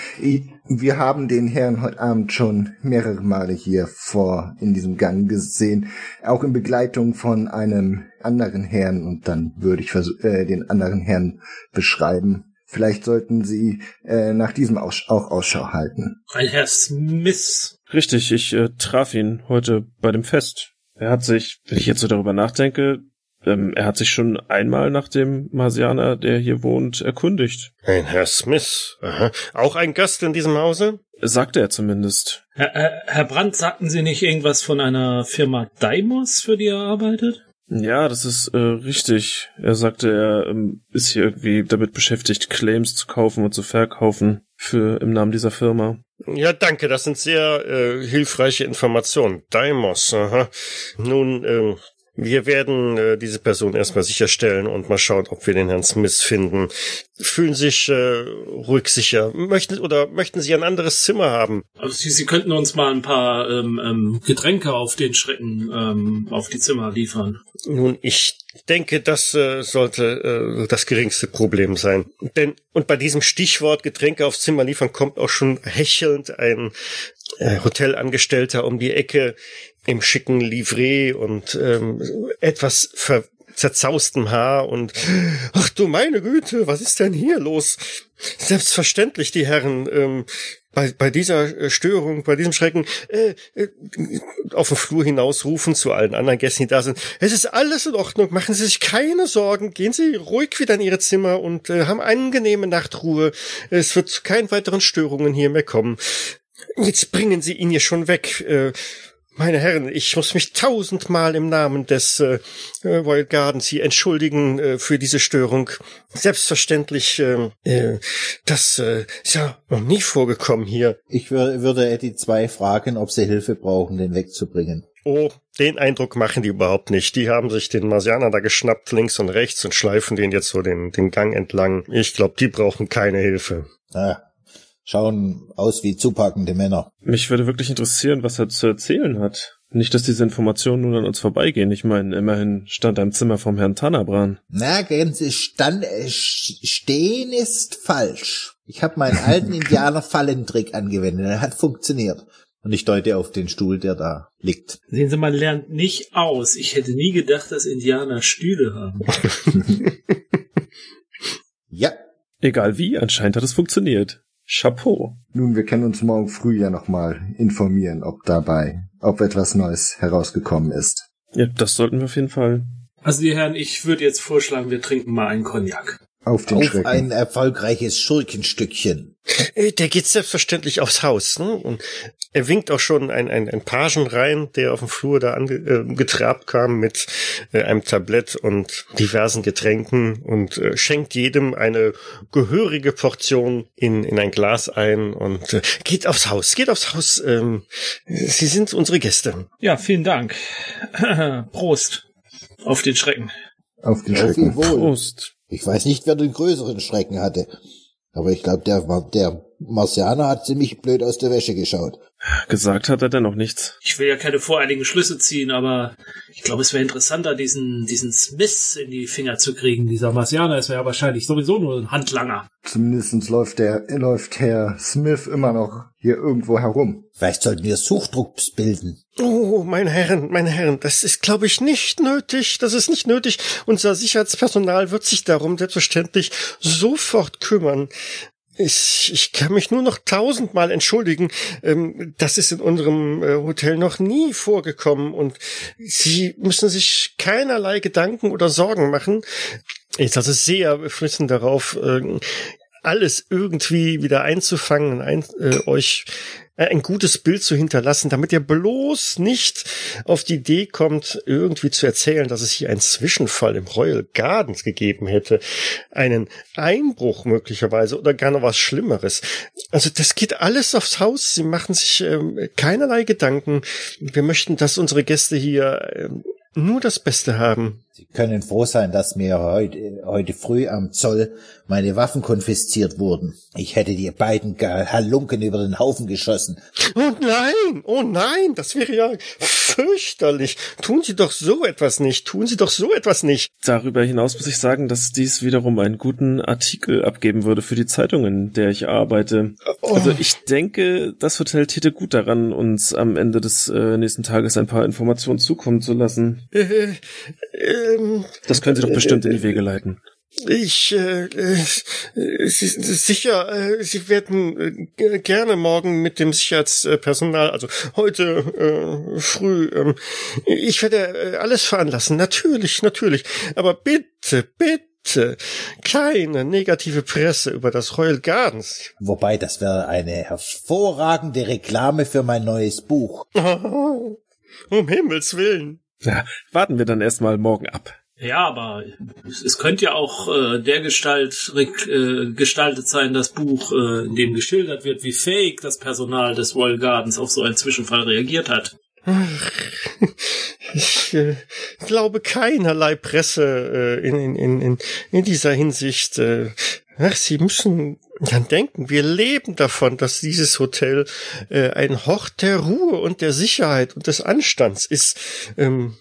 wir haben den Herrn heute Abend schon mehrere Male hier vor in diesem Gang gesehen, auch in Begleitung von einem anderen Herrn und dann würde ich versu- äh, den anderen Herrn beschreiben. Vielleicht sollten Sie äh, nach diesem Aus auch Ausschau halten. Ein Herr Smith. Richtig, ich äh, traf ihn heute bei dem Fest. Er hat sich, wenn ich jetzt so darüber nachdenke, ähm, er hat sich schon einmal nach dem Marsianer, der hier wohnt, erkundigt. Ein Herr Smith. Aha. Auch ein Gast in diesem Hause? Sagte er zumindest. Herr, Herr, Herr Brandt, sagten Sie nicht irgendwas von einer Firma Daimos, für die er arbeitet? Ja, das ist äh, richtig. Er sagte, er ähm, ist hier irgendwie damit beschäftigt, Claims zu kaufen und zu verkaufen für im Namen dieser Firma. Ja, danke, das sind sehr äh, hilfreiche Informationen. Daimos, aha. Nun, äh, wir werden äh, diese Person erstmal sicherstellen und mal schauen, ob wir den Herrn Smith finden. Fühlen sich äh, ruhig sicher. Möchten oder möchten Sie ein anderes Zimmer haben? Also Sie, Sie könnten uns mal ein paar ähm, ähm, Getränke auf den Schrecken ähm, auf die Zimmer liefern. Nun, ich denke, das äh, sollte äh, das geringste Problem sein. Denn, und bei diesem Stichwort Getränke aufs Zimmer liefern kommt auch schon hechelnd ein äh, Hotelangestellter um die Ecke im schicken Livret und ähm, etwas ver zerzaustem Haar und ach du meine Güte, was ist denn hier los? Selbstverständlich, die Herren, ähm, bei, bei dieser äh, Störung, bei diesem Schrecken, äh, äh, auf den Flur hinausrufen zu allen anderen Gästen, die da sind. Es ist alles in Ordnung, machen Sie sich keine Sorgen, gehen Sie ruhig wieder in Ihre Zimmer und äh, haben angenehme Nachtruhe. Es wird zu keinen weiteren Störungen hier mehr kommen. Jetzt bringen Sie ihn hier schon weg. Äh, meine Herren, ich muss mich tausendmal im Namen des äh, äh, Royal Gardens hier entschuldigen äh, für diese Störung. Selbstverständlich, äh, äh, das äh, ist ja noch nie vorgekommen hier. Ich wür würde die zwei fragen, ob sie Hilfe brauchen, den wegzubringen. Oh, den Eindruck machen die überhaupt nicht. Die haben sich den Marsianer da geschnappt, links und rechts, und schleifen den jetzt so den, den Gang entlang. Ich glaube, die brauchen keine Hilfe. Ah, schauen aus wie zupackende Männer. Mich würde wirklich interessieren, was er zu erzählen hat. Nicht, dass diese Informationen nun an uns vorbeigehen. Ich meine, immerhin stand er im Zimmer vom Herrn Tanabran. Na, Gänse, stand, äh, stehen ist falsch. Ich habe meinen alten Indianer-Fallentrick angewendet. Er hat funktioniert. Und ich deute auf den Stuhl, der da liegt. Sehen Sie, man lernt nicht aus. Ich hätte nie gedacht, dass Indianer Stühle haben. Ja, Egal wie, anscheinend hat es funktioniert. Chapeau. Nun, wir können uns morgen früh ja nochmal informieren, ob dabei, ob etwas Neues herausgekommen ist. Ja, das sollten wir auf jeden Fall. Also die Herren, ich würde jetzt vorschlagen, wir trinken mal einen Cognac. Auf den auf Schrecken. ein erfolgreiches Schurkenstückchen. Äh, Der geht selbstverständlich aufs Haus. Ne? Und er winkt auch schon ein, ein, ein Pagen rein, der auf dem Flur da ange, äh, getrabt kam mit äh, einem Tablett und diversen Getränken und äh, schenkt jedem eine gehörige Portion in, in ein Glas ein und äh, geht aufs Haus, geht aufs Haus. Ähm, Sie sind unsere Gäste. Ja, vielen Dank. Prost. Auf den Schrecken. Auf den Auf Schrecken. Prost. Ich weiß nicht, wer den größeren Schrecken hatte. Aber ich glaube, der war, der Marcianer hat ziemlich blöd aus der Wäsche geschaut. Gesagt hat er dennoch nichts. Ich will ja keine voreiligen Schlüsse ziehen, aber ich glaube, es wäre interessanter, diesen, diesen Smith in die Finger zu kriegen. Dieser Marcianer ist ja wahrscheinlich sowieso nur ein Handlanger. Zumindest läuft der, läuft Herr Smith immer noch hier irgendwo herum. Vielleicht sollten wir Suchdrucks bilden. Oh, meine Herren, meine Herren, das ist, glaube ich, nicht nötig. Das ist nicht nötig. Unser Sicherheitspersonal wird sich darum selbstverständlich sofort kümmern. Ich, ich kann mich nur noch tausendmal entschuldigen. Ähm, das ist in unserem äh, Hotel noch nie vorgekommen und Sie müssen sich keinerlei Gedanken oder Sorgen machen. Jetzt also sehr flüssen darauf, äh, alles irgendwie wieder einzufangen, ein, äh, euch äh, ein gutes Bild zu hinterlassen, damit ihr bloß nicht auf die Idee kommt, irgendwie zu erzählen, dass es hier einen Zwischenfall im Royal Gardens gegeben hätte, einen Einbruch möglicherweise oder gar noch was Schlimmeres. Also das geht alles aufs Haus. Sie machen sich ähm, keinerlei Gedanken. Wir möchten, dass unsere Gäste hier ähm, nur das Beste haben. Sie können froh sein, dass mir heute, heute früh am Zoll meine Waffen konfisziert wurden. Ich hätte die beiden Halunken über den Haufen geschossen. Oh nein, oh nein, das wäre ja fürchterlich. Tun Sie doch so etwas nicht, tun Sie doch so etwas nicht. Darüber hinaus muss ich sagen, dass dies wiederum einen guten Artikel abgeben würde für die Zeitung, in der ich arbeite. Oh. Also ich denke, das Hotel täte gut daran, uns am Ende des äh, nächsten Tages ein paar Informationen zukommen zu lassen. Äh, ähm, Das können Sie doch bestimmt in die Wege leiten. Ich, äh, äh, Sie, sicher, äh, Sie werden äh, gerne morgen mit dem Sicherheitspersonal, also heute äh, früh, ähm, ich werde äh, alles veranlassen, natürlich, natürlich, aber bitte, bitte, keine negative Presse über das Royal Gardens. Wobei, das wäre eine hervorragende Reklame für mein neues Buch. um Himmels Willen. Ja, warten wir dann erstmal morgen ab. Ja, aber es, es könnte ja auch äh, der Gestalt äh, gestaltet sein, das Buch, äh, in dem geschildert wird, wie fähig das Personal des Royal Gardens auf so einen Zwischenfall reagiert hat. Ich äh, glaube keinerlei Presse äh, in, in, in, in, in dieser Hinsicht. Äh, ach, Sie müssen dann denken, wir leben davon, dass dieses Hotel äh, ein Hort der Ruhe und der Sicherheit und des Anstands ist. Ähm,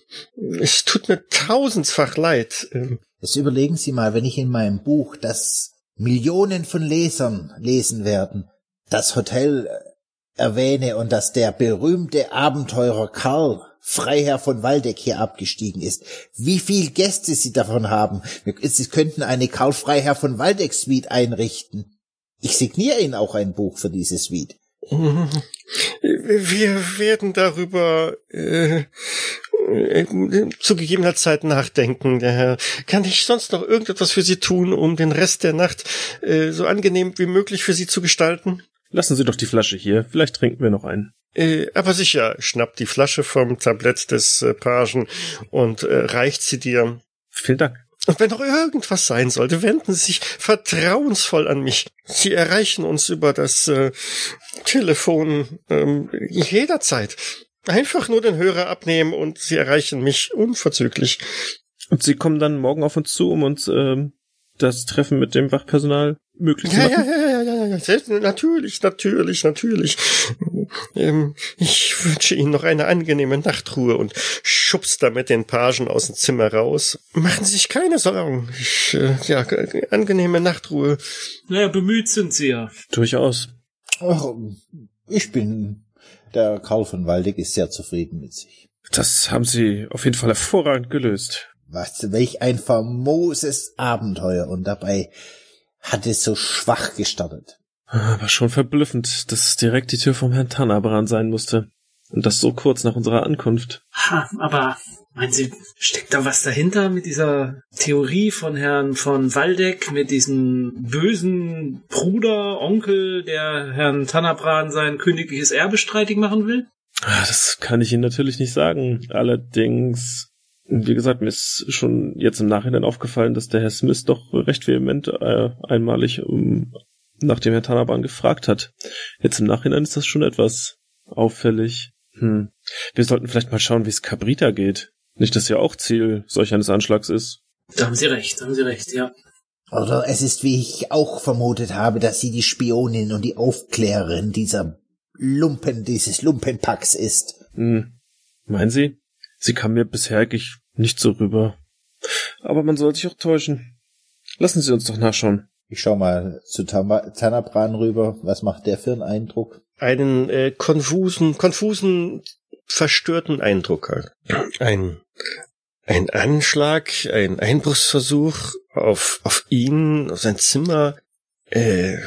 es tut mir tausendfach leid. Ähm, Jetzt überlegen Sie mal, wenn ich in meinem Buch, das Millionen von Lesern lesen werden, das Hotel äh, erwähne und dass der berühmte Abenteurer Karl Freiherr von Waldeck hier abgestiegen ist. Wie viel Gäste Sie davon haben. Sie könnten eine Karl Freiherr von Waldeck Suite einrichten. Ich signiere Ihnen auch ein Buch für diese Suite. wir werden darüber äh, zu gegebener Zeit nachdenken. Der Herr. Kann ich sonst noch irgendetwas für Sie tun, um den Rest der Nacht äh, so angenehm wie möglich für Sie zu gestalten? Lassen Sie doch die Flasche hier. Vielleicht trinken wir noch einen. Äh, aber sicher, schnappt die Flasche vom Tablett des äh, Pagen und äh, reicht sie dir. Vielen Dank. Und wenn noch irgendwas sein sollte, wenden Sie sich vertrauensvoll an mich. Sie erreichen uns über das äh, Telefon ähm, jederzeit. Einfach nur den Hörer abnehmen und Sie erreichen mich unverzüglich. Und Sie kommen dann morgen auf uns zu, um uns ähm, das Treffen mit dem Wachpersonal möglich zu Ja, machen? ja, ja, ja, ja, ja, natürlich, natürlich, natürlich. Ähm, ich wünsche Ihnen noch eine angenehme Nachtruhe und schubst damit den Pagen aus dem Zimmer raus. Machen Sie sich keine Sorgen. Ich, äh, ja, angenehme Nachtruhe. Naja, bemüht sind sie ja. Durchaus. Ach, ich bin, der Karl von Waldeck ist sehr zufrieden mit sich. Das haben Sie auf jeden Fall hervorragend gelöst. Was, welch ein famoses Abenteuer und dabei hat es so schwach gestartet. Aber schon verblüffend, dass es direkt die Tür vom Herrn Tannerbrand sein musste. Und das so kurz nach unserer Ankunft. Ha, aber meinen Sie, steckt da was dahinter mit dieser Theorie von Herrn von Waldeck, mit diesem bösen Bruder, Onkel, der Herrn Tannerbran sein königliches Erbe streitig machen will? Ah, Das kann ich Ihnen natürlich nicht sagen. Allerdings, wie gesagt, mir ist schon jetzt im Nachhinein aufgefallen, dass der Herr Smith doch recht vehement äh, einmalig um, nach dem Herrn Tannerbrand gefragt hat. Jetzt im Nachhinein ist das schon etwas auffällig. Hm. Wir sollten vielleicht mal schauen, wie es Cabrita geht. Nicht, dass ja auch Ziel solch eines Anschlags ist. Da haben Sie recht, da haben Sie recht, ja. Oder es ist, wie ich auch vermutet habe, dass sie die Spionin und die Aufklärerin dieser Lumpen, dieses Lumpenpacks ist. Hm. Meinen Sie? Sie kam mir bisher eigentlich nicht so rüber. Aber man soll sich auch täuschen. Lassen Sie uns doch nachschauen. Ich schau mal zu Tanabran rüber. Was macht der für einen Eindruck? Einen äh, konfusen, konfusen, verstörten Eindruck. halt. Ein, ein Anschlag, ein Einbruchsversuch auf, auf ihn, auf sein Zimmer. Äh,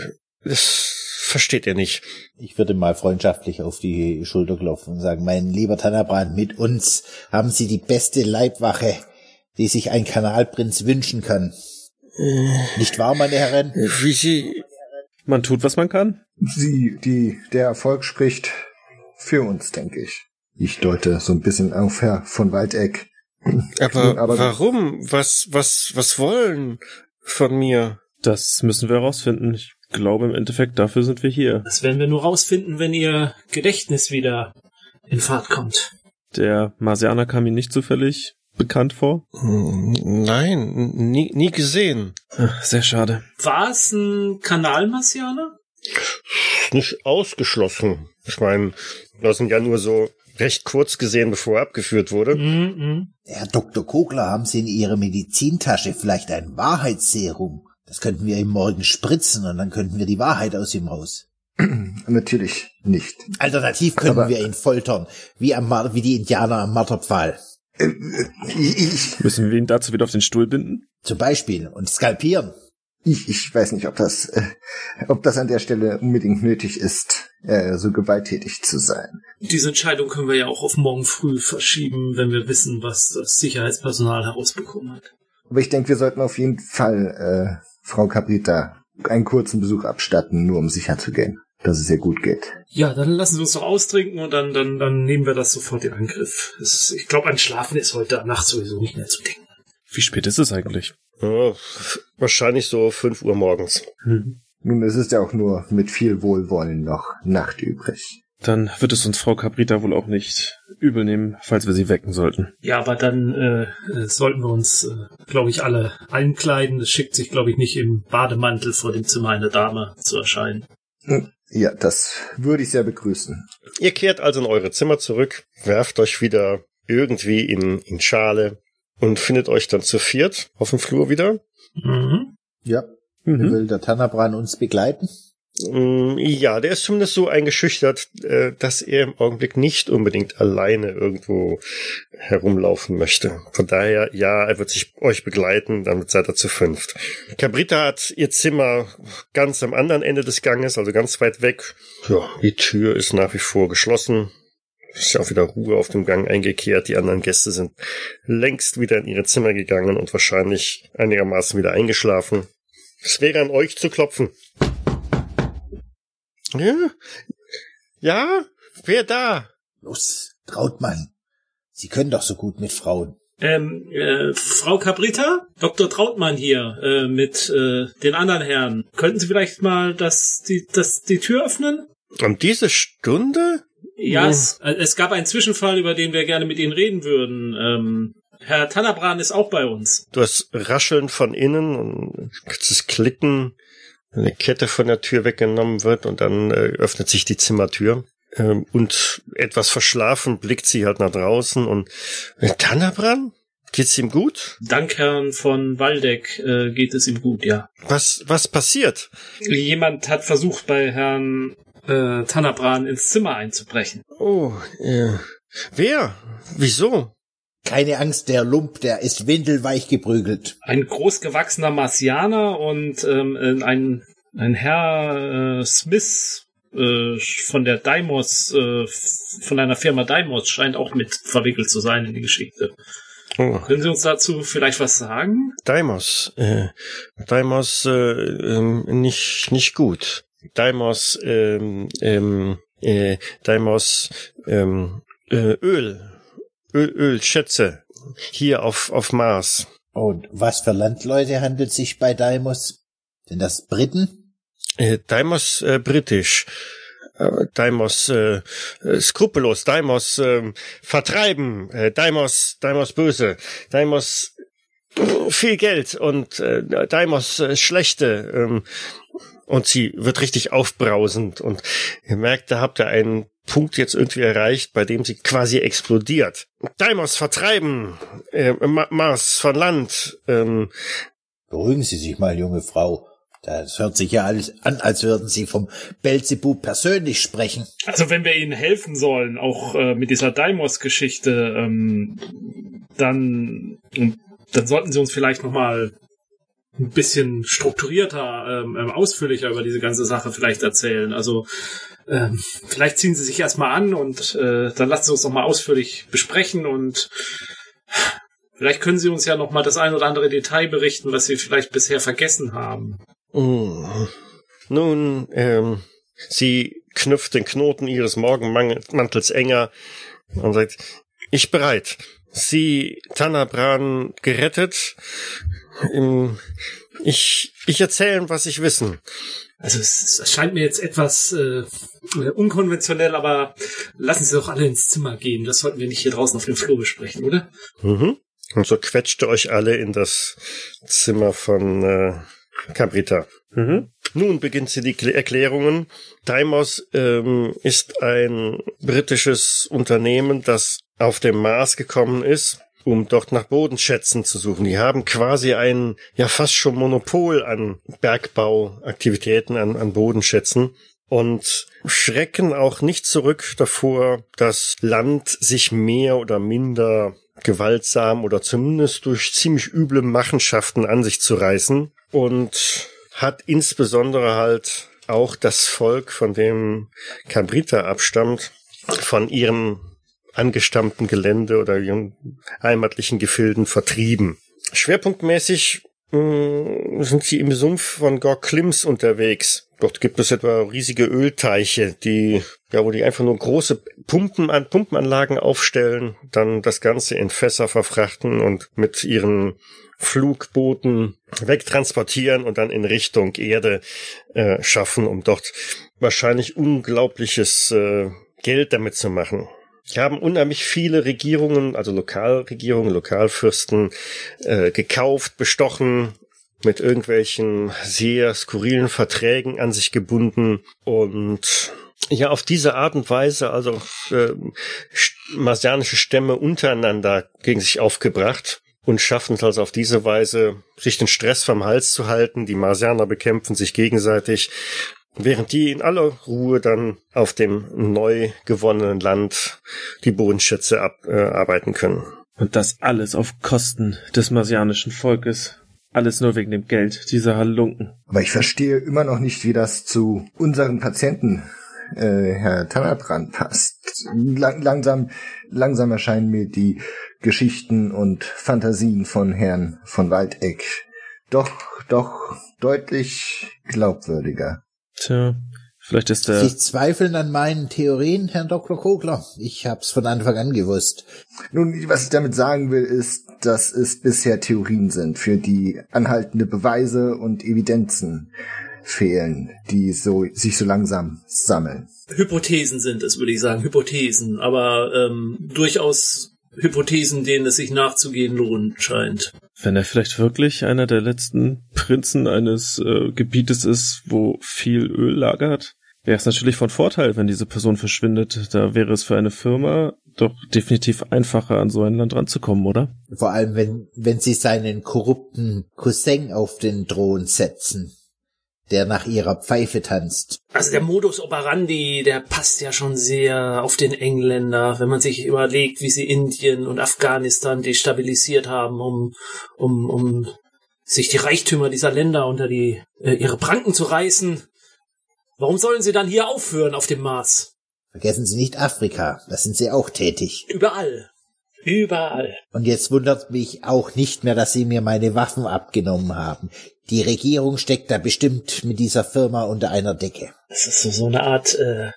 das versteht er nicht. Ich würde mal freundschaftlich auf die Schulter klopfen und sagen, mein lieber Tanabran, mit uns haben Sie die beste Leibwache, die sich ein Kanalprinz wünschen kann. Nicht wahr, meine Herren? Wie sie, Man tut, was man kann. Sie, die, der Erfolg spricht für uns, denke ich. Ich deute so ein bisschen auf Herr von Waldeck. aber, Aber- warum? Was, was, was wollen von mir? Das müssen wir herausfinden. Ich glaube im Endeffekt, dafür sind wir hier. Das werden wir nur rausfinden, wenn ihr Gedächtnis wieder in Fahrt kommt. Der Marsianer kam Ihnen nicht zufällig bekannt vor. Nein, nie, nie gesehen. Ach, sehr schade. War es ein Kanalmarsianer? Nicht ausgeschlossen. Ich meine, wir sind ja nur so recht kurz gesehen, bevor er abgeführt wurde. Mhm. Herr Dr. Kogler, haben Sie in Ihrer Medizintasche vielleicht ein Wahrheitsserum? Das könnten wir ihm morgen spritzen und dann könnten wir die Wahrheit aus ihm raus. Natürlich nicht. Alternativ können Aber- wir ihn foltern, wie, am, Mar- wie die Indianer am Marterpfahl. Ich, ich, Müssen wir ihn dazu wieder auf den Stuhl binden? Zum Beispiel. Und skalpieren. ich, ich weiß nicht, ob das, äh, ob das an der Stelle unbedingt nötig ist, äh, so gewalttätig zu sein. Diese Entscheidung können wir ja auch auf morgen früh verschieben, wenn wir wissen, was das Sicherheitspersonal herausbekommen hat. Aber ich denke, wir sollten auf jeden Fall äh, Frau Caprita einen kurzen Besuch abstatten, nur um sicher zu gehen, dass es ihr gut geht. Ja, dann lassen Sie uns doch austrinken und dann, dann, dann nehmen wir das sofort in Angriff. Es, ich glaube, an Schlafen ist heute Nacht sowieso nicht mehr zu denken. Wie spät ist es eigentlich? Ja, wahrscheinlich so fünf Uhr morgens. Nun, es ist ja auch nur mit viel Wohlwollen noch Nacht übrig. Dann wird es uns Frau Caprita wohl auch nicht übel nehmen, falls wir sie wecken sollten. Ja, aber dann äh, sollten wir uns, äh, glaube ich, alle einkleiden. Es schickt sich, glaube ich, nicht im Bademantel vor dem Zimmer einer Dame zu erscheinen. Ja, das würde ich sehr begrüßen. Ihr kehrt also in eure Zimmer zurück, werft euch wieder irgendwie in, in Schale und findet euch dann zu viert auf dem Flur wieder. Mhm. Ja. Mhm. Will der Tanabran uns begleiten? Mm, Ja, der ist zumindest so eingeschüchtert, äh, dass er im Augenblick nicht unbedingt alleine irgendwo herumlaufen möchte. Von daher, ja, er wird sich euch begleiten, damit seid ihr zu fünft. Cabrita hat ihr Zimmer ganz am anderen Ende des Ganges, also ganz weit weg. Ja, die Tür ist nach wie vor geschlossen. Ist ja auch wieder Ruhe auf dem Gang eingekehrt. Die anderen Gäste sind längst wieder in ihre Zimmer gegangen und wahrscheinlich einigermaßen wieder eingeschlafen. Es wäre an euch zu klopfen. Ja? Ja? Wer da? Los, Trautmann. Sie können doch so gut mit Frauen. Ähm, äh, Frau Cabrita, Dr. Trautmann hier äh, mit äh, den anderen Herren. Könnten Sie vielleicht mal das, die, das, die Tür öffnen? Um diese Stunde? Ja, Ja. es, äh, es gab einen Zwischenfall, über den wir gerne mit Ihnen reden würden. Ähm, Herr Tannabran ist auch bei uns. Du hast Rascheln von innen und kurzes Klicken, eine Kette von der Tür weggenommen wird und dann äh, öffnet sich die Zimmertür. Ähm, und etwas verschlafen blickt sie halt nach draußen und äh, Tannabran? Geht's ihm gut? Dank Herrn von Waldeck äh, geht es ihm gut, ja. Was, was passiert? Jemand hat versucht, bei Herrn äh, Tannabran ins Zimmer einzubrechen. Oh, äh, wer? Wieso? Keine Angst, der Lump, der ist windelweich geprügelt. Ein großgewachsener Marsianer und ähm, äh, ein, ein Herr äh, Smith äh, von der Daimos, äh, von einer Firma Daimos scheint auch mit verwickelt zu sein in die Geschichte. Oh. Können Sie uns dazu vielleicht was sagen? Daimos, äh, Daimos, äh, ähm, nicht, nicht gut. Daimos, ähm, ähm, äh, Daimos, ähm, äh, Öl, Öl, Öl, Schätze, hier auf, auf Mars. Und was für Landleute handelt sich bei Daimos? Sind das Briten? Äh, Daimos, äh, britisch. Äh, Daimos, äh, äh, skrupellos, Daimos, ähm, vertreiben, äh, Daimos, Daimos böse, Daimos, viel Geld und äh, Daimos äh, schlechte. Ähm, und sie wird richtig aufbrausend und ihr merkt, da habt ihr einen Punkt jetzt irgendwie erreicht, bei dem sie quasi explodiert. Daimos vertreiben, äh, Mars von Land. Ähm. Beruhigen Sie sich mal, junge Frau. Das hört sich ja alles an, als würden Sie vom Belzebub persönlich sprechen. Also wenn wir Ihnen helfen sollen, auch äh, mit dieser Daimos-Geschichte, ähm, dann, dann sollten Sie uns vielleicht nochmal ein bisschen strukturierter, ähm, ähm, ausführlicher über diese ganze Sache vielleicht erzählen. Also ähm, vielleicht ziehen Sie sich erstmal an und äh, dann lassen Sie uns nochmal ausführlich besprechen und vielleicht können Sie uns ja nochmal das ein oder andere Detail berichten, was Sie vielleicht bisher vergessen haben. Mm. Nun, ähm, sie knüpft den Knoten ihres Morgenmantels enger und sagt, ich bereit. Sie, Tanabran, gerettet. Ich, ich erzähle, was ich wissen. Also es, es scheint mir jetzt etwas äh, unkonventionell, aber lassen Sie doch alle ins Zimmer gehen. Das sollten wir nicht hier draußen auf dem Flur besprechen, oder? Mhm. Und so quetschte euch alle in das Zimmer von äh, Cabrita. Mhm. Nun beginnt sie die Erklärungen. Daimos ähm, ist ein britisches Unternehmen, das auf dem Mars gekommen ist, um dort nach Bodenschätzen zu suchen. Die haben quasi ein ja fast schon Monopol an Bergbauaktivitäten, an, an Bodenschätzen und schrecken auch nicht zurück davor, das Land sich mehr oder minder gewaltsam oder zumindest durch ziemlich üble Machenschaften an sich zu reißen und hat insbesondere halt auch das Volk, von dem Cabrita abstammt, von ihrem angestammten Gelände oder ihren heimatlichen Gefilden vertrieben. Schwerpunktmäßig mh, mm, sind sie im Sumpf von Gork Klims unterwegs. Dort gibt es etwa riesige Ölteiche, die, ja, wo die einfach nur große Pumpen an, Pumpenanlagen aufstellen, dann das Ganze in Fässer verfrachten und mit ihren Flugbooten wegtransportieren und dann in Richtung Erde äh, schaffen, um dort wahrscheinlich unglaubliches äh, Geld damit zu machen. Haben unheimlich viele Regierungen, also Lokalregierungen, Lokalfürsten äh, gekauft, bestochen, mit irgendwelchen sehr skurrilen Verträgen an sich gebunden und ja, auf diese Art und Weise also äh, marsianische Stämme untereinander gegen sich aufgebracht und schaffen es also auf diese Weise, sich den Stress vom Hals zu halten. Die Marsianer bekämpfen sich gegenseitig, während die in aller Ruhe dann auf dem neu gewonnenen Land die Bodenschätze abarbeiten äh, können. Und das alles auf Kosten des marsianischen Volkes. Alles nur wegen dem Geld dieser Halunken. Aber ich verstehe immer noch nicht, wie das zu unseren Patienten äh, Herr Tannerbrand passt. Lang, langsam, langsam erscheinen mir die Geschichten und Fantasien von Herrn von Waldeck doch, doch deutlich glaubwürdiger. Tja, vielleicht ist der... Sie zweifeln an meinen Theorien, Herr Dr. Kogler. Ich hab's von Anfang an gewusst. Nun, was ich damit sagen will, ist, dass es bisher Theorien sind, für die anhaltende Beweise und Evidenzen fehlen, die so sich so langsam sammeln. Hypothesen sind es, würde ich sagen, Hypothesen, aber ähm, durchaus Hypothesen, denen es sich nachzugehen lohnt, scheint. Wenn er vielleicht wirklich einer der letzten Prinzen eines äh, Gebietes ist, wo viel Öl lagert, wäre es natürlich von Vorteil, wenn diese Person verschwindet. Da wäre es für eine Firma doch definitiv einfacher, an so ein Land ranzukommen, oder? Vor allem, wenn, wenn sie seinen korrupten Cousin auf den Thron setzen der nach ihrer Pfeife tanzt. Also der Modus operandi, der passt ja schon sehr auf den Engländer, wenn man sich überlegt, wie sie Indien und Afghanistan destabilisiert haben, um, um, um sich die Reichtümer dieser Länder unter die, äh, ihre Pranken zu reißen. Warum sollen sie dann hier aufhören auf dem Mars? Vergessen Sie nicht Afrika, da sind sie auch tätig. Überall. Überall. Und jetzt wundert mich auch nicht mehr, dass Sie mir meine Waffen abgenommen haben. Die Regierung steckt da bestimmt mit dieser Firma unter einer Decke. Das ist so, so eine Art äh,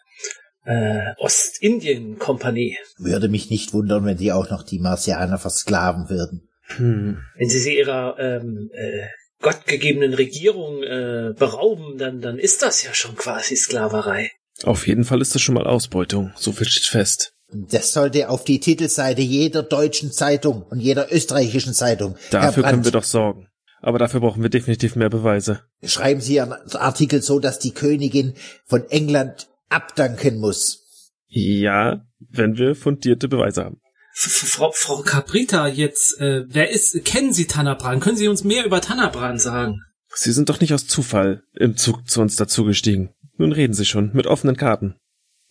äh, Ostindien-Kompanie. Würde mich nicht wundern, wenn die auch noch die Marsianer versklaven würden. Hm. Wenn sie sie ihrer ähm, äh, gottgegebenen Regierung äh, berauben, dann, dann ist das ja schon quasi Sklaverei. Auf jeden Fall ist das schon mal Ausbeutung, so viel steht fest. Das sollte auf die Titelseite jeder deutschen Zeitung und jeder österreichischen Zeitung. Dafür können wir doch sorgen. Aber dafür brauchen wir definitiv mehr Beweise. Schreiben Sie Ihren Artikel so, dass die Königin von England abdanken muss. Ja, wenn wir fundierte Beweise haben. Frau, Frau Caprita, jetzt, äh, wer ist, kennen Sie Tanabran? Können Sie uns mehr über Tanabran sagen? Sie sind doch nicht aus Zufall im Zug zu uns dazugestiegen. Nun reden Sie schon, mit offenen Karten.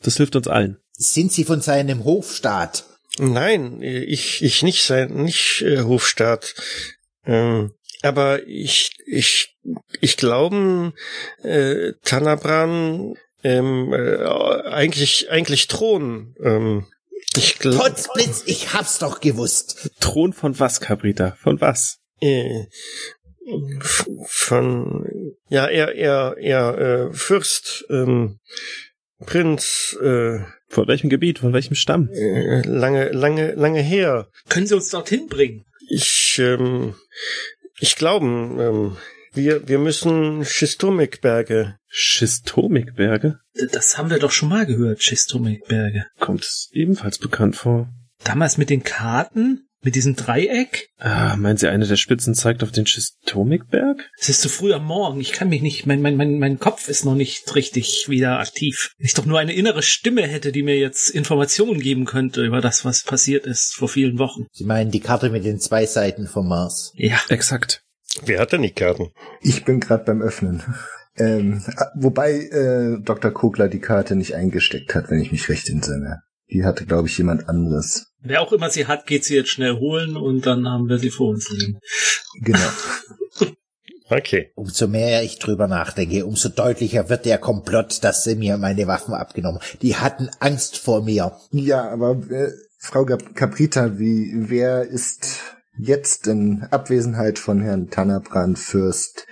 Das hilft uns allen. Sind Sie von seinem Hofstaat? Nein, ich, ich nicht sein, nicht äh, Hofstaat. Ähm, aber ich, ich, ich glaube, äh, Tanabran ähm, äh, eigentlich, eigentlich Thron. Ähm, ich glaube, Potzblitz, ich hab's doch gewusst. Thron von was, Cabrita? Von was? äh, von, ja, er, er, er, äh, Fürst, ähm, Prinz, äh, Von welchem Gebiet? Von welchem Stamm? äh, lange, lange, lange her. Können Sie uns dorthin bringen? Ich, ähm, ich glaube, ähm, wir, wir müssen Schistomikberge. Schistomikberge? Das haben wir doch schon mal gehört, Schistomikberge. Kommt es ebenfalls bekannt vor. Damals mit den Karten? Mit diesem Dreieck? Ah, meinen Sie, eine der Spitzen zeigt auf den Schistomikberg? Es ist zu früh am Morgen. Ich kann mich nicht, mein, mein, mein, mein Kopf ist noch nicht richtig wieder aktiv. Wenn ich doch nur eine innere Stimme hätte, die mir jetzt Informationen geben könnte über das, was passiert ist vor vielen Wochen. Sie meinen die Karte mit den zwei Seiten vom Mars. Ja. Exakt. Wer hat denn die Karten? Ich bin gerade beim Öffnen. Ähm, wobei äh, Dr. Kogler die Karte nicht eingesteckt hat, wenn ich mich recht entsinne. Die hatte, glaube ich, jemand anderes. Wer auch immer sie hat, geht sie jetzt schnell holen und dann haben wir sie vor uns liegen. Genau. Okay. Umso mehr ich drüber nachdenke, umso deutlicher wird der Komplott, dass sie mir meine Waffen abgenommen. Die hatten Angst vor mir. ja, aber äh, Frau Caprita, wie wer ist jetzt in Abwesenheit von Herrn Tannerbrand Fürst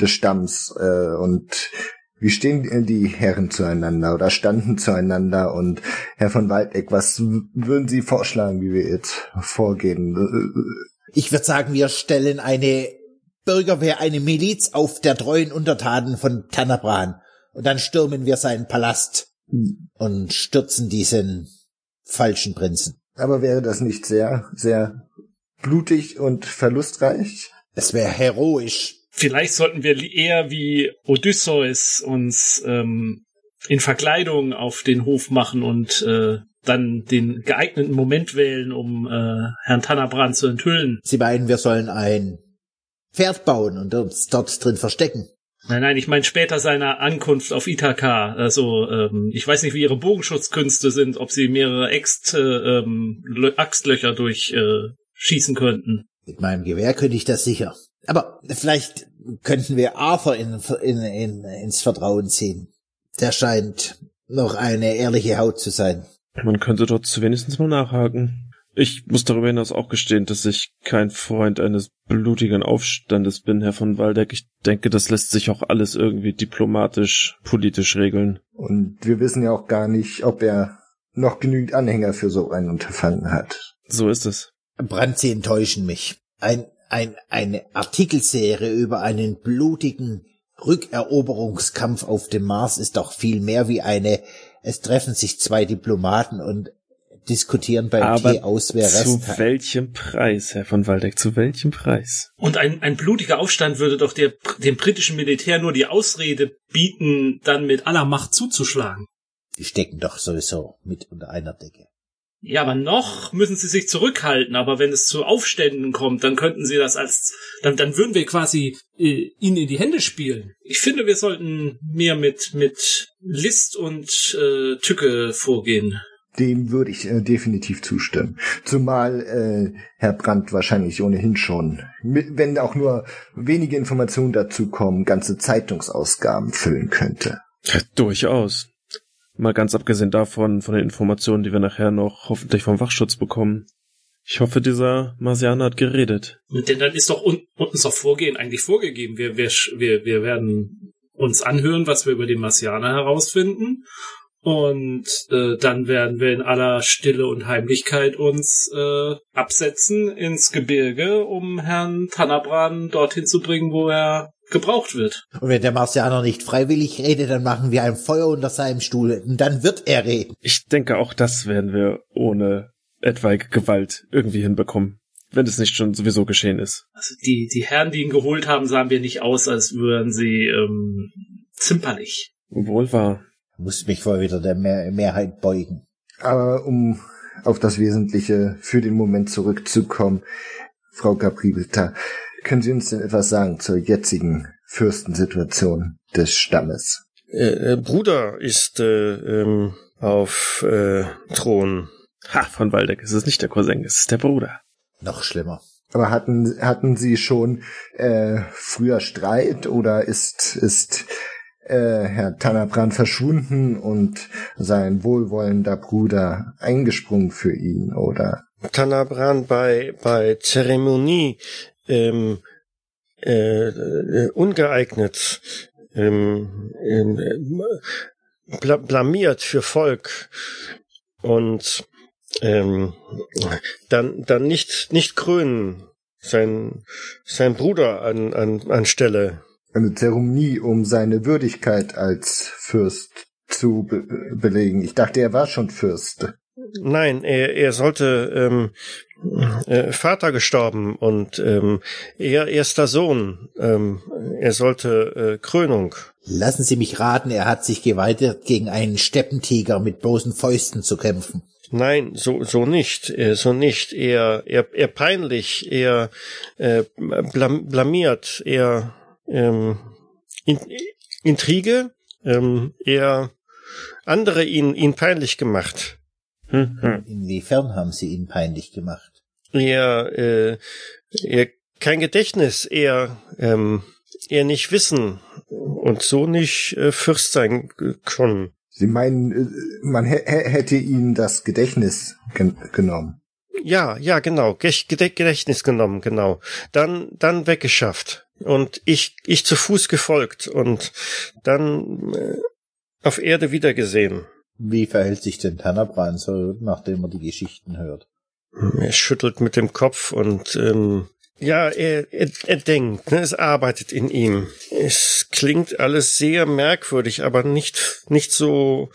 des Stamms äh, und wie stehen äh, die Herren zueinander oder standen zueinander und Herr von Waldeck, was würden Sie vorschlagen, wie wir jetzt vorgehen? Äh, Ich würde sagen, wir stellen eine Bürgerwehr, eine Miliz auf der treuen Untertanen von Tanabran. Und dann stürmen wir seinen Palast und stürzen diesen falschen Prinzen. Aber wäre das nicht sehr, sehr blutig und verlustreich? Es wäre heroisch. Vielleicht sollten wir eher wie Odysseus uns ähm, in Verkleidung auf den Hof machen und äh, dann den geeigneten Moment wählen, um äh, Herrn Tannerbrand zu enthüllen. Sie meinen, wir sollen ein Pferd bauen und uns dort drin verstecken. Nein, nein, ich meine später seiner Ankunft auf Ithaka. Also ähm, ich weiß nicht, wie ihre Bogenschutzkünste sind, ob sie mehrere Äxt, äh, ähm, Lö- Axtlöcher durchschießen äh, schießen könnten. Mit meinem Gewehr könnte ich das sicher. Aber vielleicht könnten wir Arthur in, in, in, ins Vertrauen ziehen. Der scheint noch eine ehrliche Haut zu sein. Man könnte dort zu wenigstens mal nachhaken. Ich muss darüber hinaus auch gestehen, dass ich kein Freund eines blutigen Aufstandes bin, Herr von Waldeck. Ich denke, das lässt sich auch alles irgendwie diplomatisch, politisch regeln. Und wir wissen ja auch gar nicht, ob er noch genügend Anhänger für so ein Unterfangen hat. So ist es. Brand, Sie enttäuschen mich. Ein, ein, eine Artikelserie über einen blutigen Rückeroberungskampf auf dem Mars ist doch viel mehr wie eine, es treffen sich zwei Diplomaten und diskutieren beim Aber Tee aus, wer zu Rest hat. welchem Preis, Herr von Waldeck? Zu welchem Preis? Und ein, ein blutiger Aufstand würde doch der, dem britischen Militär nur die Ausrede bieten, dann mit aller Macht zuzuschlagen. Die stecken doch sowieso mit unter einer Decke. Ja, aber noch müssen sie sich zurückhalten. Aber wenn es zu Aufständen kommt, dann könnten sie das als, dann, dann würden wir quasi äh, ihnen in die Hände spielen. Ich finde, wir sollten mehr mit mit List und äh, Tücke vorgehen. Dem würde ich äh, definitiv zustimmen. Zumal äh, Herr Brandt wahrscheinlich ohnehin schon, mit, wenn auch nur wenige Informationen dazu kommen, ganze Zeitungsausgaben füllen könnte. Ja, durchaus. Mal ganz abgesehen davon, von den Informationen, die wir nachher noch hoffentlich vom Wachschutz bekommen. Ich hoffe, dieser Marsianer hat geredet. Denn dann ist doch un, unser Vorgehen eigentlich vorgegeben. Wir, wir, wir, wir werden uns anhören, was wir über den Marsianer herausfinden. Und äh, dann werden wir in aller Stille und Heimlichkeit uns äh, absetzen ins Gebirge, um Herrn Tannabran dorthin zu bringen, wo er gebraucht wird. Und wenn der Marsianer nicht freiwillig redet, dann machen wir ein Feuer unter seinem Stuhl. Und dann wird er reden. Ich denke, auch das werden wir ohne etwaige Gewalt irgendwie hinbekommen. Wenn es nicht schon sowieso geschehen ist. Also die, die Herren, die ihn geholt haben, sahen wir nicht aus, als würden sie ähm, zimperlich. Wohl wahr. Muss mich vor wieder der Mehr Mehrheit beugen. Aber um auf das Wesentliche für den Moment zurückzukommen, Frau Caprivita, können Sie uns denn etwas sagen zur jetzigen Fürstensituation des Stammes? Äh, äh, Bruder ist äh, ähm, auf äh, Thron. Ha, von Waldeck. Es ist nicht der Cousin, es ist der Bruder. Noch schlimmer. Aber hatten, hatten Sie schon äh, früher Streit oder ist, ist äh, Herr Tanabran verschwunden und sein wohlwollender Bruder eingesprungen für ihn, oder? Tanabran bei bei Zeremonie ähm, äh, äh, ungeeignet, ähm, ähm, bla blamiert für Volk und ähm, dann dann nicht nicht krönen sein sein Bruder an an an Stelle Eine Zeremonie, um seine Würdigkeit als Fürst zu be belegen. Ich dachte, er war schon Fürst. Nein, er, er sollte ähm, äh, Vater gestorben und ähm, er erster Sohn. Ähm, er sollte äh, Krönung. Lassen Sie mich raten, er hat sich geweigert, gegen einen Steppentiger mit bloßen Fäusten zu kämpfen. Nein, so so nicht, äh, so nicht. Er er er peinlich, er äh, blam, blamiert, er ähm, in, Intrige, ähm, er andere ihn ihn peinlich gemacht. Hm, hm. Inwiefern haben Sie ihn peinlich gemacht? Er äh, er kein Gedächtnis, er ähm, er nicht wissen und so nicht äh, Fürst sein können. Sie meinen, äh, man hä- hä- hätte ihnen das Gedächtnis gen genommen. Ja, ja, genau. Gedä- Gedächtnis genommen, genau. Dann, dann weggeschafft. Und ich, ich zu Fuß gefolgt und dann äh, auf Erde wiedergesehen. Wie verhält sich denn Tanabran so, nachdem er die Geschichten hört? Er schüttelt mit dem Kopf und ähm, ja, er, er, er denkt, ne, es arbeitet in ihm. Es klingt alles sehr merkwürdig, aber nicht, nicht so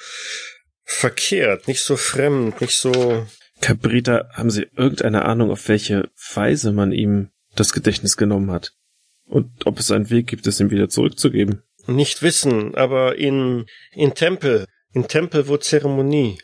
verkehrt, nicht so fremd, nicht so. Cabrita, haben Sie irgendeine Ahnung, auf welche Weise man ihm das Gedächtnis genommen hat? Und ob es einen Weg gibt, es ihm wieder zurückzugeben? nicht wissen, aber in, in Tempel, in Tempel, wo Zeremonie,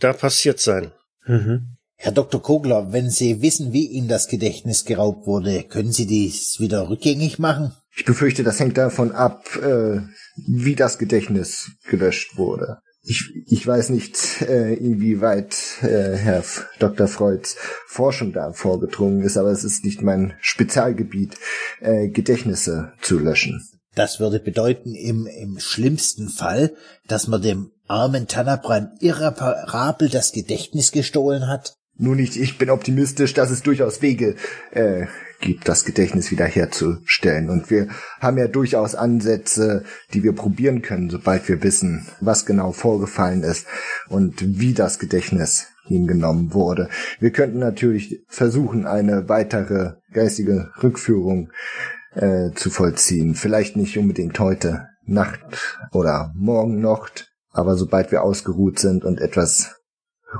da passiert sein. Mhm. Herr Dr. Kogler, wenn Sie wissen, wie Ihnen das Gedächtnis geraubt wurde, können Sie dies wieder rückgängig machen? Ich befürchte, das hängt davon ab, äh, wie das Gedächtnis gelöscht wurde. Ich, ich weiß nicht, äh, inwieweit äh, Herr F- Dr. Freuds Forschung da vorgedrungen ist, aber es ist nicht mein Spezialgebiet, äh, Gedächtnisse zu löschen. Das würde bedeuten, im, im schlimmsten Fall, dass man dem armen Tanabran irreparabel das Gedächtnis gestohlen hat. Nur nicht, ich bin optimistisch, dass es durchaus Wege äh, gibt, das Gedächtnis wiederherzustellen. Und wir haben ja durchaus Ansätze, die wir probieren können, sobald wir wissen, was genau vorgefallen ist und wie das Gedächtnis ihm genommen wurde. Wir könnten natürlich versuchen, eine weitere geistige Rückführung äh, zu vollziehen. Vielleicht nicht unbedingt heute Nacht oder morgen Nacht, aber sobald wir ausgeruht sind und etwas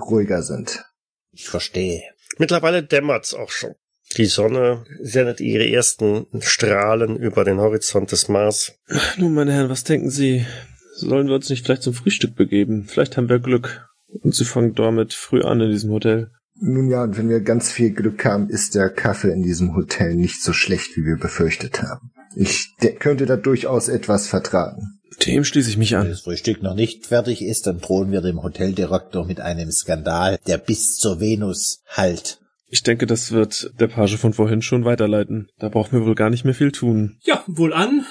ruhiger sind. Ich verstehe. Mittlerweile dämmert's auch schon. Die Sonne sendet ihre ersten Strahlen über den Horizont des Mars. Nun, meine Herren, was denken Sie? Sollen wir uns nicht vielleicht zum Frühstück begeben? Vielleicht haben wir Glück. Und Sie fangen damit früh an in diesem Hotel. Nun ja, und wenn wir ganz viel Glück haben, ist der Kaffee in diesem Hotel nicht so schlecht, wie wir befürchtet haben. Ich könnte da durchaus etwas vertragen. Dem schließe ich mich Wenn an. das Frühstück noch nicht fertig ist, dann drohen wir dem Hoteldirektor mit einem Skandal, der bis zur Venus halt. Ich denke, das wird der Page von vorhin schon weiterleiten. Da brauchen wir wohl gar nicht mehr viel tun. Ja, wohl an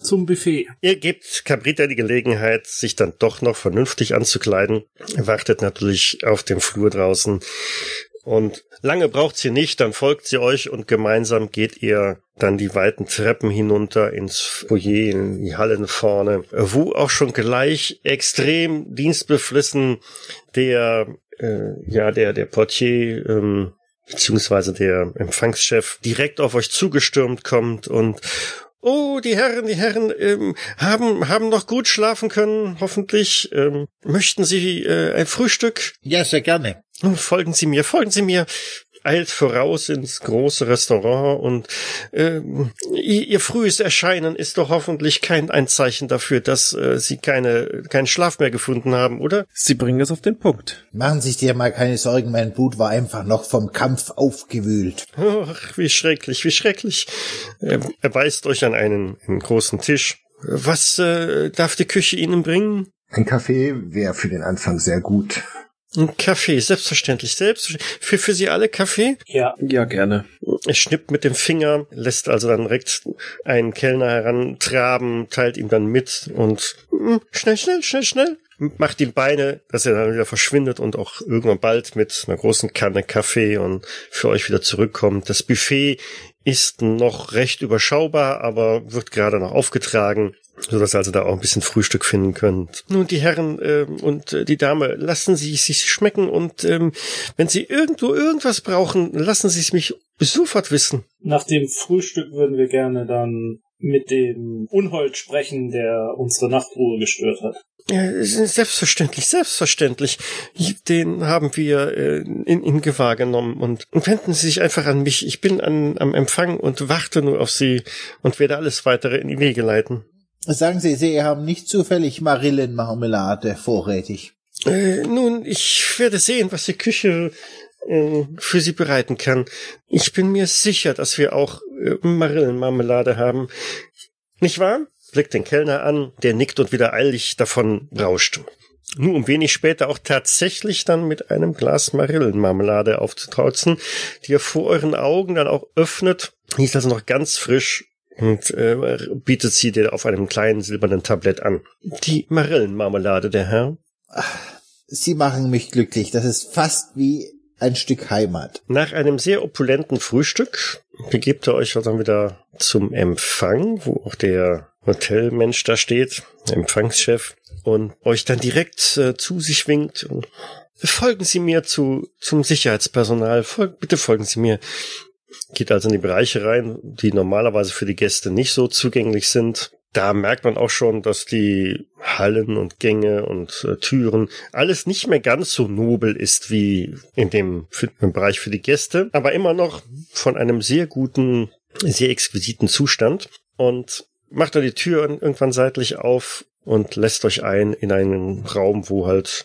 zum Buffet. Ihr gebt Cabrita die Gelegenheit, sich dann doch noch vernünftig anzukleiden. Wartet natürlich auf dem Flur draußen. Und lange braucht sie nicht, dann folgt sie euch und gemeinsam geht ihr dann die weiten Treppen hinunter ins Foyer, in die Hallen vorne, wo auch schon gleich extrem dienstbeflissen der, äh, ja, der, der Portier, ähm, beziehungsweise der Empfangschef direkt auf euch zugestürmt kommt und Oh, die Herren, die Herren ähm, haben haben noch gut schlafen können, hoffentlich. Ähm, möchten Sie äh, ein Frühstück? Ja, sehr gerne. Folgen Sie mir, folgen Sie mir eilt voraus ins große Restaurant und äh, ihr, frühes Erscheinen ist doch hoffentlich kein ein Zeichen dafür, dass äh, Sie keine keinen Schlaf mehr gefunden haben, oder? Sie bringen es auf den Punkt. Machen Sie sich dir mal keine Sorgen, mein Blut war einfach noch vom Kampf aufgewühlt. Ach, wie schrecklich, wie schrecklich. Er, er weist euch an einen, einen großen Tisch. Was äh, darf die Küche Ihnen bringen? Ein Kaffee wäre für den Anfang sehr gut. Ein Kaffee, selbstverständlich. Selbst für, für Sie alle Kaffee? Ja. Ja, gerne. Er schnippt mit dem Finger, lässt also dann direkt einen Kellner herantraben, teilt ihm dann mit und mm, schnell, schnell, schnell, schnell. Macht ihm Beine, dass er dann wieder verschwindet und auch irgendwann bald mit einer großen Kanne Kaffee und für euch wieder zurückkommt. Das Buffet ist noch recht überschaubar, aber wird gerade noch aufgetragen, so dass ihr also da auch ein bisschen Frühstück finden könnt. Nun, die Herren ähm, und äh, die Dame, lassen Sie es sich schmecken und ähm, wenn Sie irgendwo irgendwas brauchen, lassen Sie es mich sofort wissen. Nach dem Frühstück würden wir gerne dann mit dem Unhold sprechen, der unsere Nachtruhe gestört hat. Ja, selbstverständlich, selbstverständlich. Den haben wir äh, in, in Gewahr genommen und wenden Sie sich einfach an mich. Ich bin an, am Empfang und warte nur auf Sie und werde alles weitere in die Wege leiten. Sagen Sie, Sie haben nicht zufällig Marillenmarmelade vorrätig. Äh, nun, ich werde sehen, was die Küche äh, für Sie bereiten kann. Ich bin mir sicher, dass wir auch äh, Marillenmarmelade haben. Nicht wahr? Blickt den Kellner an, der nickt und wieder eilig davon rauscht. Nur um wenig später auch tatsächlich dann mit einem Glas Marillenmarmelade aufzutrauzen, die er vor euren Augen dann auch öffnet. Die ist also noch ganz frisch und äh, bietet sie dir auf einem kleinen silbernen Tablett an. Die Marillenmarmelade, der Herr. Sie machen mich glücklich. Das ist fast wie ein Stück Heimat. Nach einem sehr opulenten Frühstück begebt ihr euch dann wieder zum Empfang, wo auch der Hotelmensch da steht, der Empfangschef, und euch dann direkt äh, zu sich winkt. Folgen Sie mir zu, zum Sicherheitspersonal. Folg, bitte folgen Sie mir. Geht also in die Bereiche rein, die normalerweise für die Gäste nicht so zugänglich sind. Da merkt man auch schon, dass die Hallen und Gänge und äh, Türen alles nicht mehr ganz so nobel ist wie in dem, im Bereich für die Gäste, aber immer noch von einem sehr guten, sehr exquisiten Zustand. Und macht er die Tür irgendwann seitlich auf und lässt euch ein in einen Raum, wo halt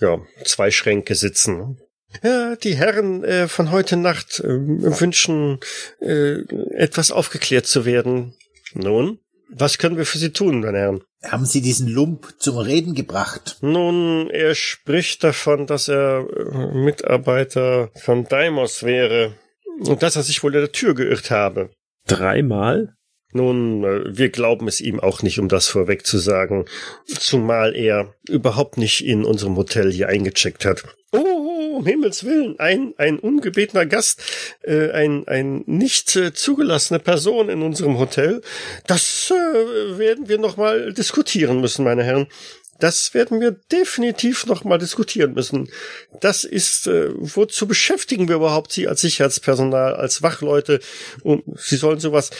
ja zwei Schränke sitzen. Ja, die Herren äh, von heute Nacht äh, wünschen etwas aufgeklärt zu werden. Nun, was können wir für Sie tun, meine Herren? Haben Sie diesen Lump zum Reden gebracht? Nun, er spricht davon, dass er äh, Mitarbeiter von Daimos wäre und dass er sich wohl in der Tür geirrt habe. Dreimal? Nun, äh, wir glauben es ihm auch nicht, um das vorweg zu sagen, zumal er überhaupt nicht in unserem Hotel hier eingecheckt hat. Oh, um Himmels Willen, ein, ein ungebetener Gast, äh, ein, ein nicht äh, zugelassene Person in unserem Hotel. Das äh, werden wir nochmal diskutieren müssen, meine Herren. Das werden wir definitiv nochmal diskutieren müssen. Das ist, äh, wozu beschäftigen wir überhaupt Sie als Sicherheitspersonal, als Wachleute? Um, Sie sollen sowas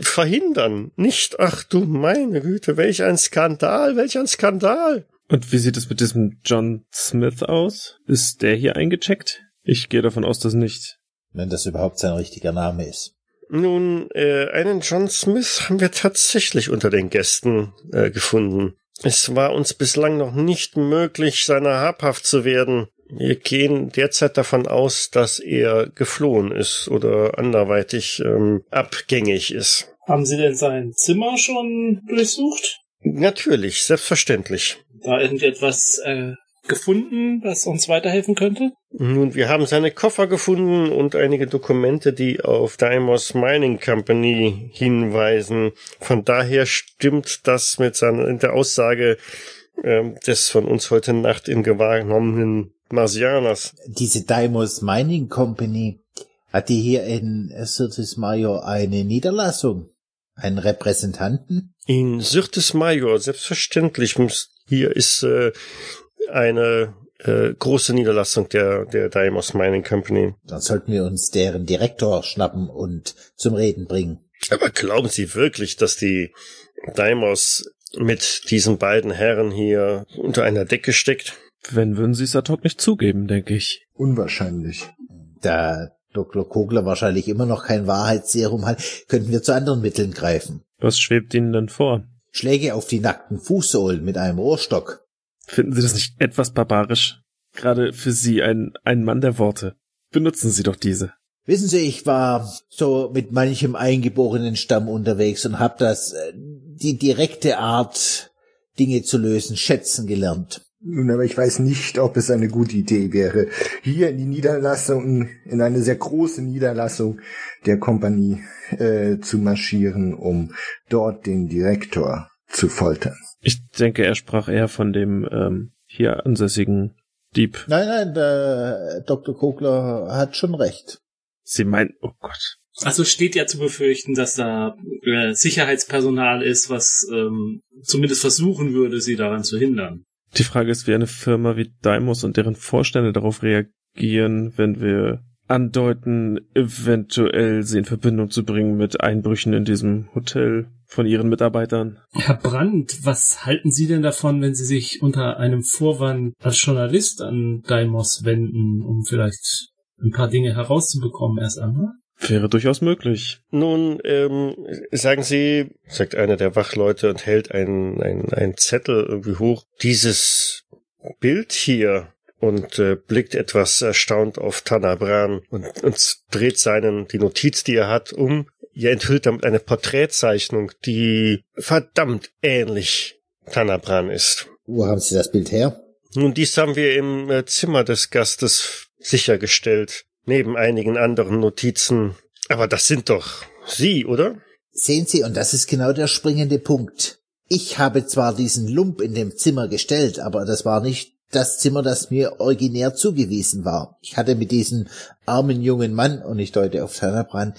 verhindern. Nicht, ach du meine Güte, welch ein Skandal, welch ein Skandal. Und wie sieht es mit diesem John Smith aus? Ist der hier eingecheckt? Ich gehe davon aus, dass nicht. Wenn das überhaupt sein richtiger Name ist. Nun, äh, einen John Smith haben wir tatsächlich unter den Gästen äh, gefunden. Es war uns bislang noch nicht möglich, seiner habhaft zu werden. Wir gehen derzeit davon aus, dass er geflohen ist oder anderweitig ähm, abgängig ist. Haben Sie denn sein Zimmer schon durchsucht? Natürlich, selbstverständlich. Da irgendetwas äh, gefunden, was uns weiterhelfen könnte? Nun, wir haben seine Koffer gefunden und einige Dokumente, die auf Daimos Mining Company hinweisen. Von daher stimmt das mit seiner der Aussage äh, des von uns heute Nacht in Gewahr genommenen Marsianers. Diese Daimos Mining Company, hat die hier in Sirtis Major eine Niederlassung? Einen Repräsentanten? In Syrtis Major, selbstverständlich. muss- Hier ist äh, eine äh, große Niederlassung der, der Daimos Mining Company. Dann sollten wir uns deren Direktor schnappen und zum Reden bringen. Aber glauben Sie wirklich, dass die Daimos mit diesen beiden Herren hier unter einer Decke steckt? Wenn würden sie es ad hoc nicht zugeben, denke ich. Unwahrscheinlich. Da Dr. Kogler wahrscheinlich immer noch kein Wahrheitsserum hat, könnten wir zu anderen Mitteln greifen. Was schwebt Ihnen denn vor? Schläge auf die nackten Fußsohlen mit einem Rohrstock. Finden Sie das nicht etwas barbarisch? Gerade für Sie, ein, ein Mann der Worte. Benutzen Sie doch diese. Wissen Sie, ich war so mit manchem eingeborenen Stamm unterwegs und habe das, äh, die direkte Art, Dinge zu lösen, schätzen gelernt. Nun, aber ich weiß nicht, ob es eine gute Idee wäre, hier in die Niederlassung, in eine sehr große Niederlassung der Kompanie äh, zu marschieren, um dort den Direktor zu foltern. Ich denke, er sprach eher von dem ähm, hier ansässigen Dieb. Nein, nein, der Dr. Kogler hat schon recht. Sie meinen, oh Gott. Also steht ja zu befürchten, dass da äh, Sicherheitspersonal ist, was ähm, zumindest versuchen würde, sie daran zu hindern. Die Frage ist, wie eine Firma wie Daimos und deren Vorstände darauf reagieren, wenn wir andeuten, eventuell sie in Verbindung zu bringen mit Einbrüchen in diesem Hotel von ihren Mitarbeitern. Herr Brandt, was halten Sie denn davon, wenn Sie sich unter einem Vorwand als Journalist an Daimos wenden, um vielleicht ein paar Dinge herauszubekommen erst einmal? Wäre durchaus möglich. Nun, ähm, sagen Sie, sagt einer der Wachleute und hält einen, einen, einen Zettel irgendwie hoch, dieses Bild hier und äh, blickt etwas erstaunt auf Tanabran und, und dreht seinen, die Notiz, die er hat, um. Er enthüllt damit eine Porträtzeichnung, die verdammt ähnlich Tanabran ist. Wo haben Sie das Bild her? Nun, dies haben wir im äh, Zimmer des Gastes sichergestellt, neben einigen anderen Notizen. Aber das sind doch Sie, oder? Sehen Sie, und das ist genau der springende Punkt. Ich habe zwar diesen Lump in dem Zimmer gestellt, aber das war nicht das Zimmer, das mir originär zugewiesen war. Ich hatte mit diesem armen jungen Mann, und ich deute auf Tanabran,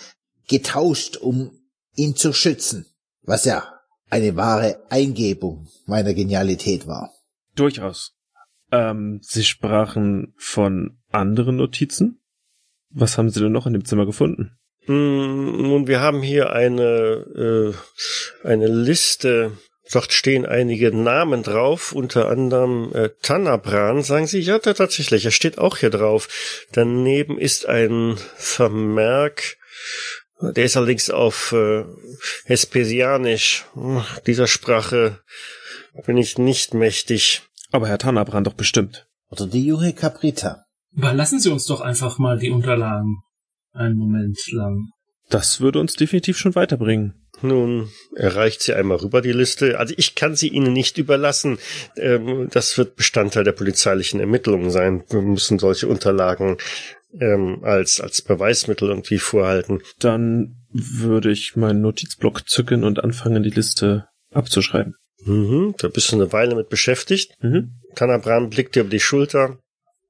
getauscht, um ihn zu schützen, was ja eine wahre Eingebung meiner Genialität war. Durchaus. Ähm, Sie sprachen von anderen Notizen? Was haben Sie denn noch in dem Zimmer gefunden? Hm, Nun, wir haben hier eine, äh, eine Liste. Dort stehen einige Namen drauf, unter anderem äh, Tanabran. Sagen Sie, ja, da tatsächlich, er steht auch hier drauf. Daneben ist ein Vermerk, der ist allerdings auf äh, Hespesianisch. Dieser Sprache bin ich nicht mächtig. Aber Herr Tannerbrand doch bestimmt. Oder die junge Caprita. Überlassen Sie uns doch einfach mal die Unterlagen einen Moment lang. Das würde uns definitiv schon weiterbringen. Nun, erreicht sie einmal rüber die Liste. Also ich kann sie Ihnen nicht überlassen. Ähm, das wird Bestandteil der polizeilichen Ermittlungen sein. Wir müssen solche Unterlagen ähm, als, als Beweismittel irgendwie vorhalten. Dann würde ich meinen Notizblock zücken und anfangen, die Liste abzuschreiben. Mhm, da bist du eine Weile mit beschäftigt. Mhm. Tanabran blickt dir über die Schulter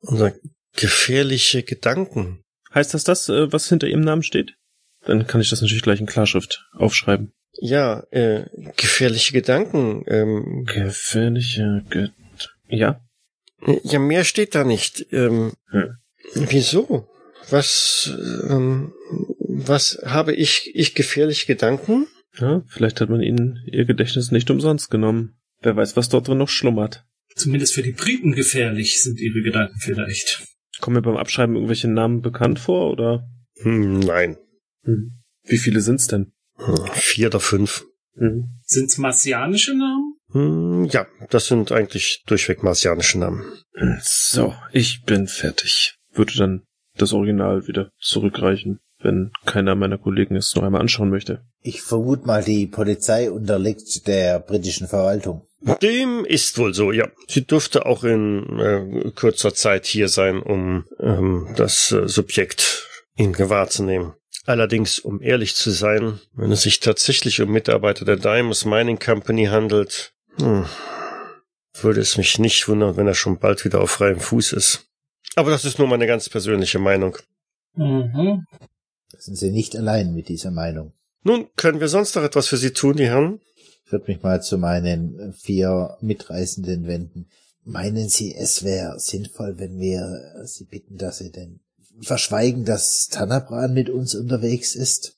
und sagt, gefährliche Gedanken. Heißt das das, äh, was hinter Ihrem Namen steht? Dann kann ich das natürlich gleich in Klarschrift aufschreiben. Ja, äh, gefährliche Gedanken. Ähm, Gefährliche Get Ja? ja, mehr steht da nicht. Ähm, Hm. Wieso? Was, ähm, was habe ich, ich gefährliche Gedanken? Ja, vielleicht hat man Ihnen Ihr Gedächtnis nicht umsonst genommen. Wer weiß, was dort drin noch schlummert. Zumindest für die Briten gefährlich sind Ihre Gedanken vielleicht. Kommen mir beim Abschreiben irgendwelche Namen bekannt vor oder? Hm, nein. Hm. Wie viele sind's denn? Hm, Vier oder fünf. Hm. Sind's martianische Namen? Hm, ja, das sind eigentlich durchweg martianische Namen. So, ich bin fertig. Würde dann das Original wieder zurückreichen, wenn keiner meiner Kollegen es noch einmal anschauen möchte. Ich vermute mal, die Polizei unterliegt der britischen Verwaltung. Dem ist wohl so, ja. Sie dürfte auch in äh, kurzer Zeit hier sein, um ähm, das äh, Subjekt in Gewahr zu nehmen. Allerdings, um ehrlich zu sein, wenn es sich tatsächlich um Mitarbeiter der Diamonds Mining Company handelt, hm, würde es mich nicht wundern, wenn er schon bald wieder auf freiem Fuß ist. Aber das ist nur meine ganz persönliche Meinung. Mhm. Da sind Sie nicht allein mit dieser Meinung. Nun, können wir sonst noch etwas für Sie tun, die Herren? Ich würde mich mal zu meinen vier Mitreisenden wenden. Meinen Sie, es wäre sinnvoll, wenn wir Sie bitten, dass Sie denn verschweigen, dass Tanabran mit uns unterwegs ist?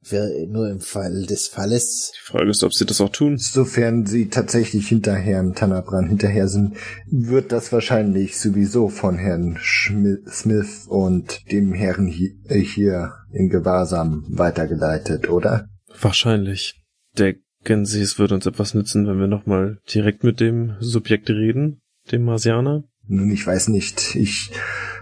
Für, nur im Fall des Falles. Die Frage ist, ob sie das auch tun. Sofern sie tatsächlich hinter Herrn Tanabran hinterher sind, wird das wahrscheinlich sowieso von Herrn Smith und dem Herrn äh, hier in Gewahrsam weitergeleitet, oder? Wahrscheinlich. Denken Sie, es würde uns etwas nützen, wenn wir nochmal direkt mit dem Subjekt reden, dem Marsianer? Nun, ich weiß nicht. Ich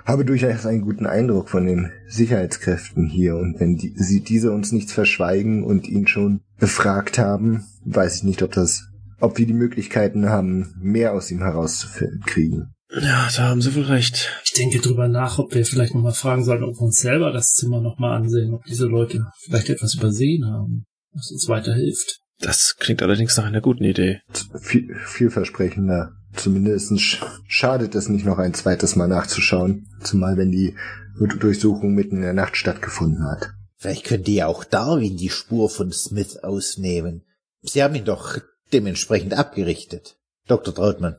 habe durchaus einen guten Eindruck von den Sicherheitskräften hier und wenn die, sie diese uns nichts verschweigen und ihn schon befragt haben, weiß ich nicht, ob das, ob wir die Möglichkeiten haben, mehr aus ihm herauszukriegen. Ja, da haben Sie wohl recht. Ich denke drüber nach, ob wir vielleicht nochmal fragen sollten, ob wir uns selber das Zimmer nochmal ansehen, ob diese Leute vielleicht etwas übersehen haben, was uns weiterhilft. Das klingt allerdings nach einer guten Idee. Viel, vielversprechender. Zumindest sch schadet es nicht noch ein zweites Mal nachzuschauen, zumal wenn die Durchsuchung mitten in der Nacht stattgefunden hat. Vielleicht könnte ja auch Darwin die Spur von Smith ausnehmen. Sie haben ihn doch dementsprechend abgerichtet. Dr. Trautmann.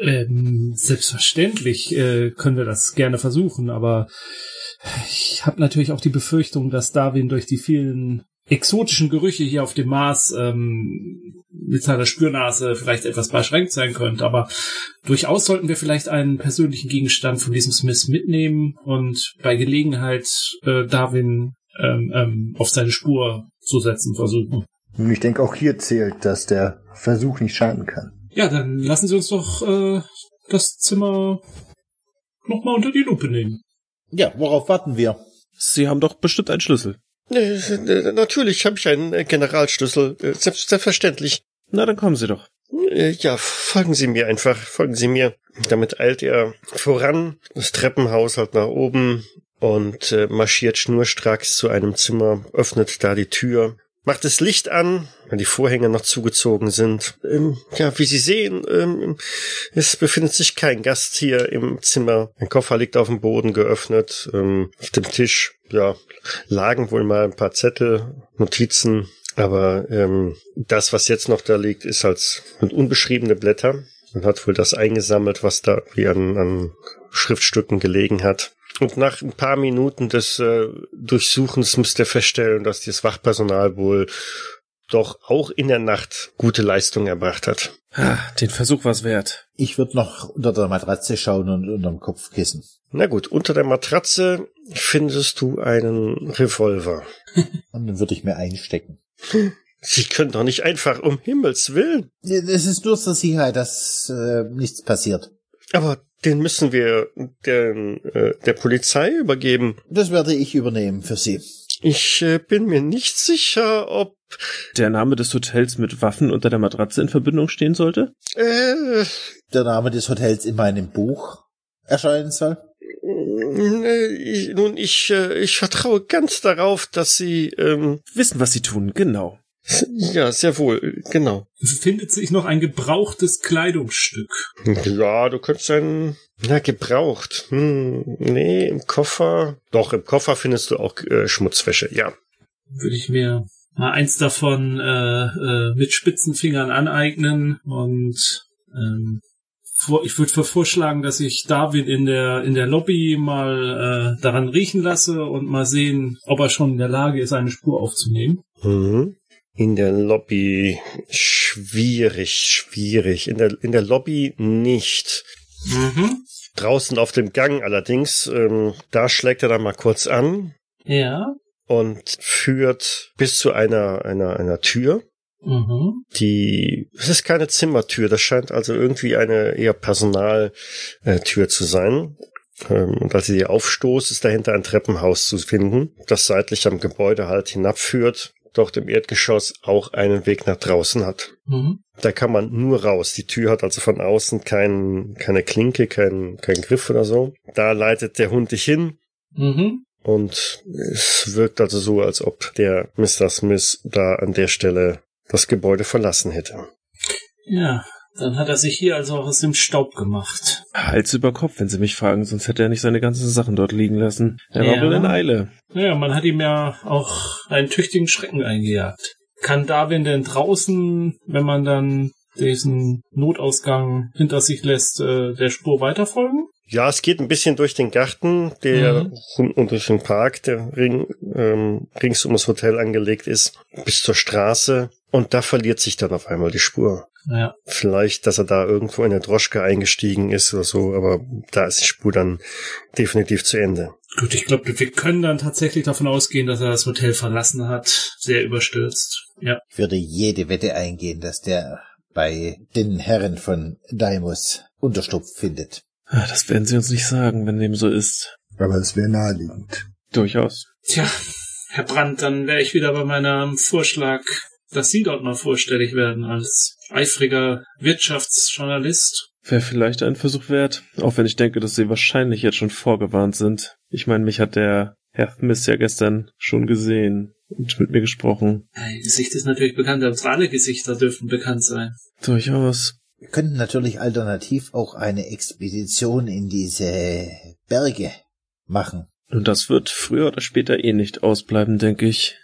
Ähm, selbstverständlich äh, können wir das gerne versuchen, aber ich habe natürlich auch die Befürchtung, dass Darwin durch die vielen exotischen Gerüche hier auf dem Mars ähm, mit seiner Spürnase vielleicht etwas beschränkt sein könnte. Aber durchaus sollten wir vielleicht einen persönlichen Gegenstand von diesem Smith mitnehmen und bei Gelegenheit äh, Darwin ähm, ähm, auf seine Spur zu setzen versuchen. Und ich denke, auch hier zählt, dass der Versuch nicht schaden kann. Ja, dann lassen Sie uns doch äh, das Zimmer nochmal unter die Lupe nehmen. Ja, worauf warten wir? Sie haben doch bestimmt einen Schlüssel. Äh, Natürlich habe ich einen äh, Generalschlüssel. Äh, Selbst, selbstverständlich. Na, dann kommen Sie doch. Ja, folgen Sie mir einfach, folgen Sie mir. Damit eilt er voran, das Treppenhaus halt nach oben und marschiert schnurstracks zu einem Zimmer, öffnet da die Tür, macht das Licht an, weil die Vorhänge noch zugezogen sind. Ähm, ja, wie Sie sehen, ähm, es befindet sich kein Gast hier im Zimmer. Ein Koffer liegt auf dem Boden geöffnet. Ähm, auf dem Tisch, ja, lagen wohl mal ein paar Zettel, Notizen. Aber ähm, das, was jetzt noch da liegt, ist als unbeschriebene Blätter. Man hat wohl das eingesammelt, was da wie an, an Schriftstücken gelegen hat. Und nach ein paar Minuten des äh, Durchsuchens müsste er feststellen, dass das Wachpersonal wohl doch auch in der Nacht gute Leistung erbracht hat. Ah, den Versuch war's wert. Ich würde noch unter der Matratze schauen und unterm Kopfkissen. Na gut, unter der Matratze findest du einen Revolver. Und dann würde ich mir einstecken. Sie können doch nicht einfach um Himmels willen. Es ist nur zur Sicherheit, dass äh, nichts passiert. Aber den müssen wir den, äh, der Polizei übergeben. Das werde ich übernehmen für Sie. Ich äh, bin mir nicht sicher, ob Der Name des Hotels mit Waffen unter der Matratze in Verbindung stehen sollte? äh, Der Name des Hotels in meinem Buch erscheinen soll. äh, ich, nun ich äh, ich vertraue ganz darauf, dass Sie ähm, Wissen, was sie tun, genau. Ja sehr wohl genau. Es findet sich noch ein gebrauchtes Kleidungsstück. Ja, du könntest einen na gebraucht. Hm, nee, im Koffer. Doch im Koffer findest du auch äh, Schmutzwäsche. Ja. Würde ich mir mal eins davon äh, äh, mit spitzen Fingern aneignen und ähm, vor, ich würde vorschlagen, dass ich David in der in der Lobby mal äh, daran riechen lasse und mal sehen, ob er schon in der Lage ist, eine Spur aufzunehmen. Mhm. In der Lobby schwierig, schwierig. In der in der Lobby nicht. Mhm. Draußen auf dem Gang allerdings, ähm, da schlägt er dann mal kurz an Ja. und führt bis zu einer einer einer Tür. Mhm. Die, es ist keine Zimmertür, das scheint also irgendwie eine eher Personaltür zu sein. Ähm, Und als sie die aufstoßt, ist dahinter ein Treppenhaus zu finden, das seitlich am Gebäude halt hinabführt, dort im Erdgeschoss auch einen Weg nach draußen hat. Mhm. Da kann man nur raus. Die Tür hat also von außen kein, keine Klinke, kein, kein Griff oder so. Da leitet der Hund dich hin, Mhm. und es wirkt also so, als ob der Mr. Smith da an der Stelle das Gebäude verlassen hätte. Ja, Dann hat er sich hier also auch aus dem Staub gemacht. Hals über Kopf, wenn Sie mich fragen, sonst hätte er nicht seine ganzen Sachen dort liegen lassen. Er Ja. war wohl in Eile. Naja, man hat ihm ja auch einen tüchtigen Schrecken eingejagt. Kann Darwin denn draußen, wenn man dann diesen Notausgang hinter sich lässt, äh, der Spur weiterfolgen? Ja, es geht ein bisschen durch den Garten, der Mhm. und durch den Park, der ring, ähm, rings um das Hotel angelegt ist, bis zur Straße. Und da verliert sich dann auf einmal die Spur. Ja. Vielleicht, dass er da irgendwo in der Droschke eingestiegen ist oder so, aber da ist die Spur dann definitiv zu Ende. Gut, ich glaube, wir können dann tatsächlich davon ausgehen, dass er das Hotel verlassen hat. Sehr überstürzt. Ja. Ich würde jede Wette eingehen, dass der bei den Herren von Daimos Unterschlupf findet. Das werden Sie uns nicht sagen, wenn dem so ist. Aber es wäre naheliegend. Durchaus. Tja, Herr Brandt, dann wäre ich wieder bei meinem Vorschlag, dass Sie dort mal vorstellig werden als eifriger Wirtschaftsjournalist. Wäre vielleicht ein Versuch wert, auch wenn ich denke, dass Sie wahrscheinlich jetzt schon vorgewarnt sind. Ich meine, mich hat der Herr Smith ja gestern schon gesehen und mit mir gesprochen. Ja, Ihr Gesicht ist natürlich bekannt, aber unsere alle Gesichter dürfen bekannt sein. Durchaus. Wir könnten natürlich alternativ auch eine Expedition in diese Berge machen Und das wird früher oder später eh nicht ausbleiben, denke ich.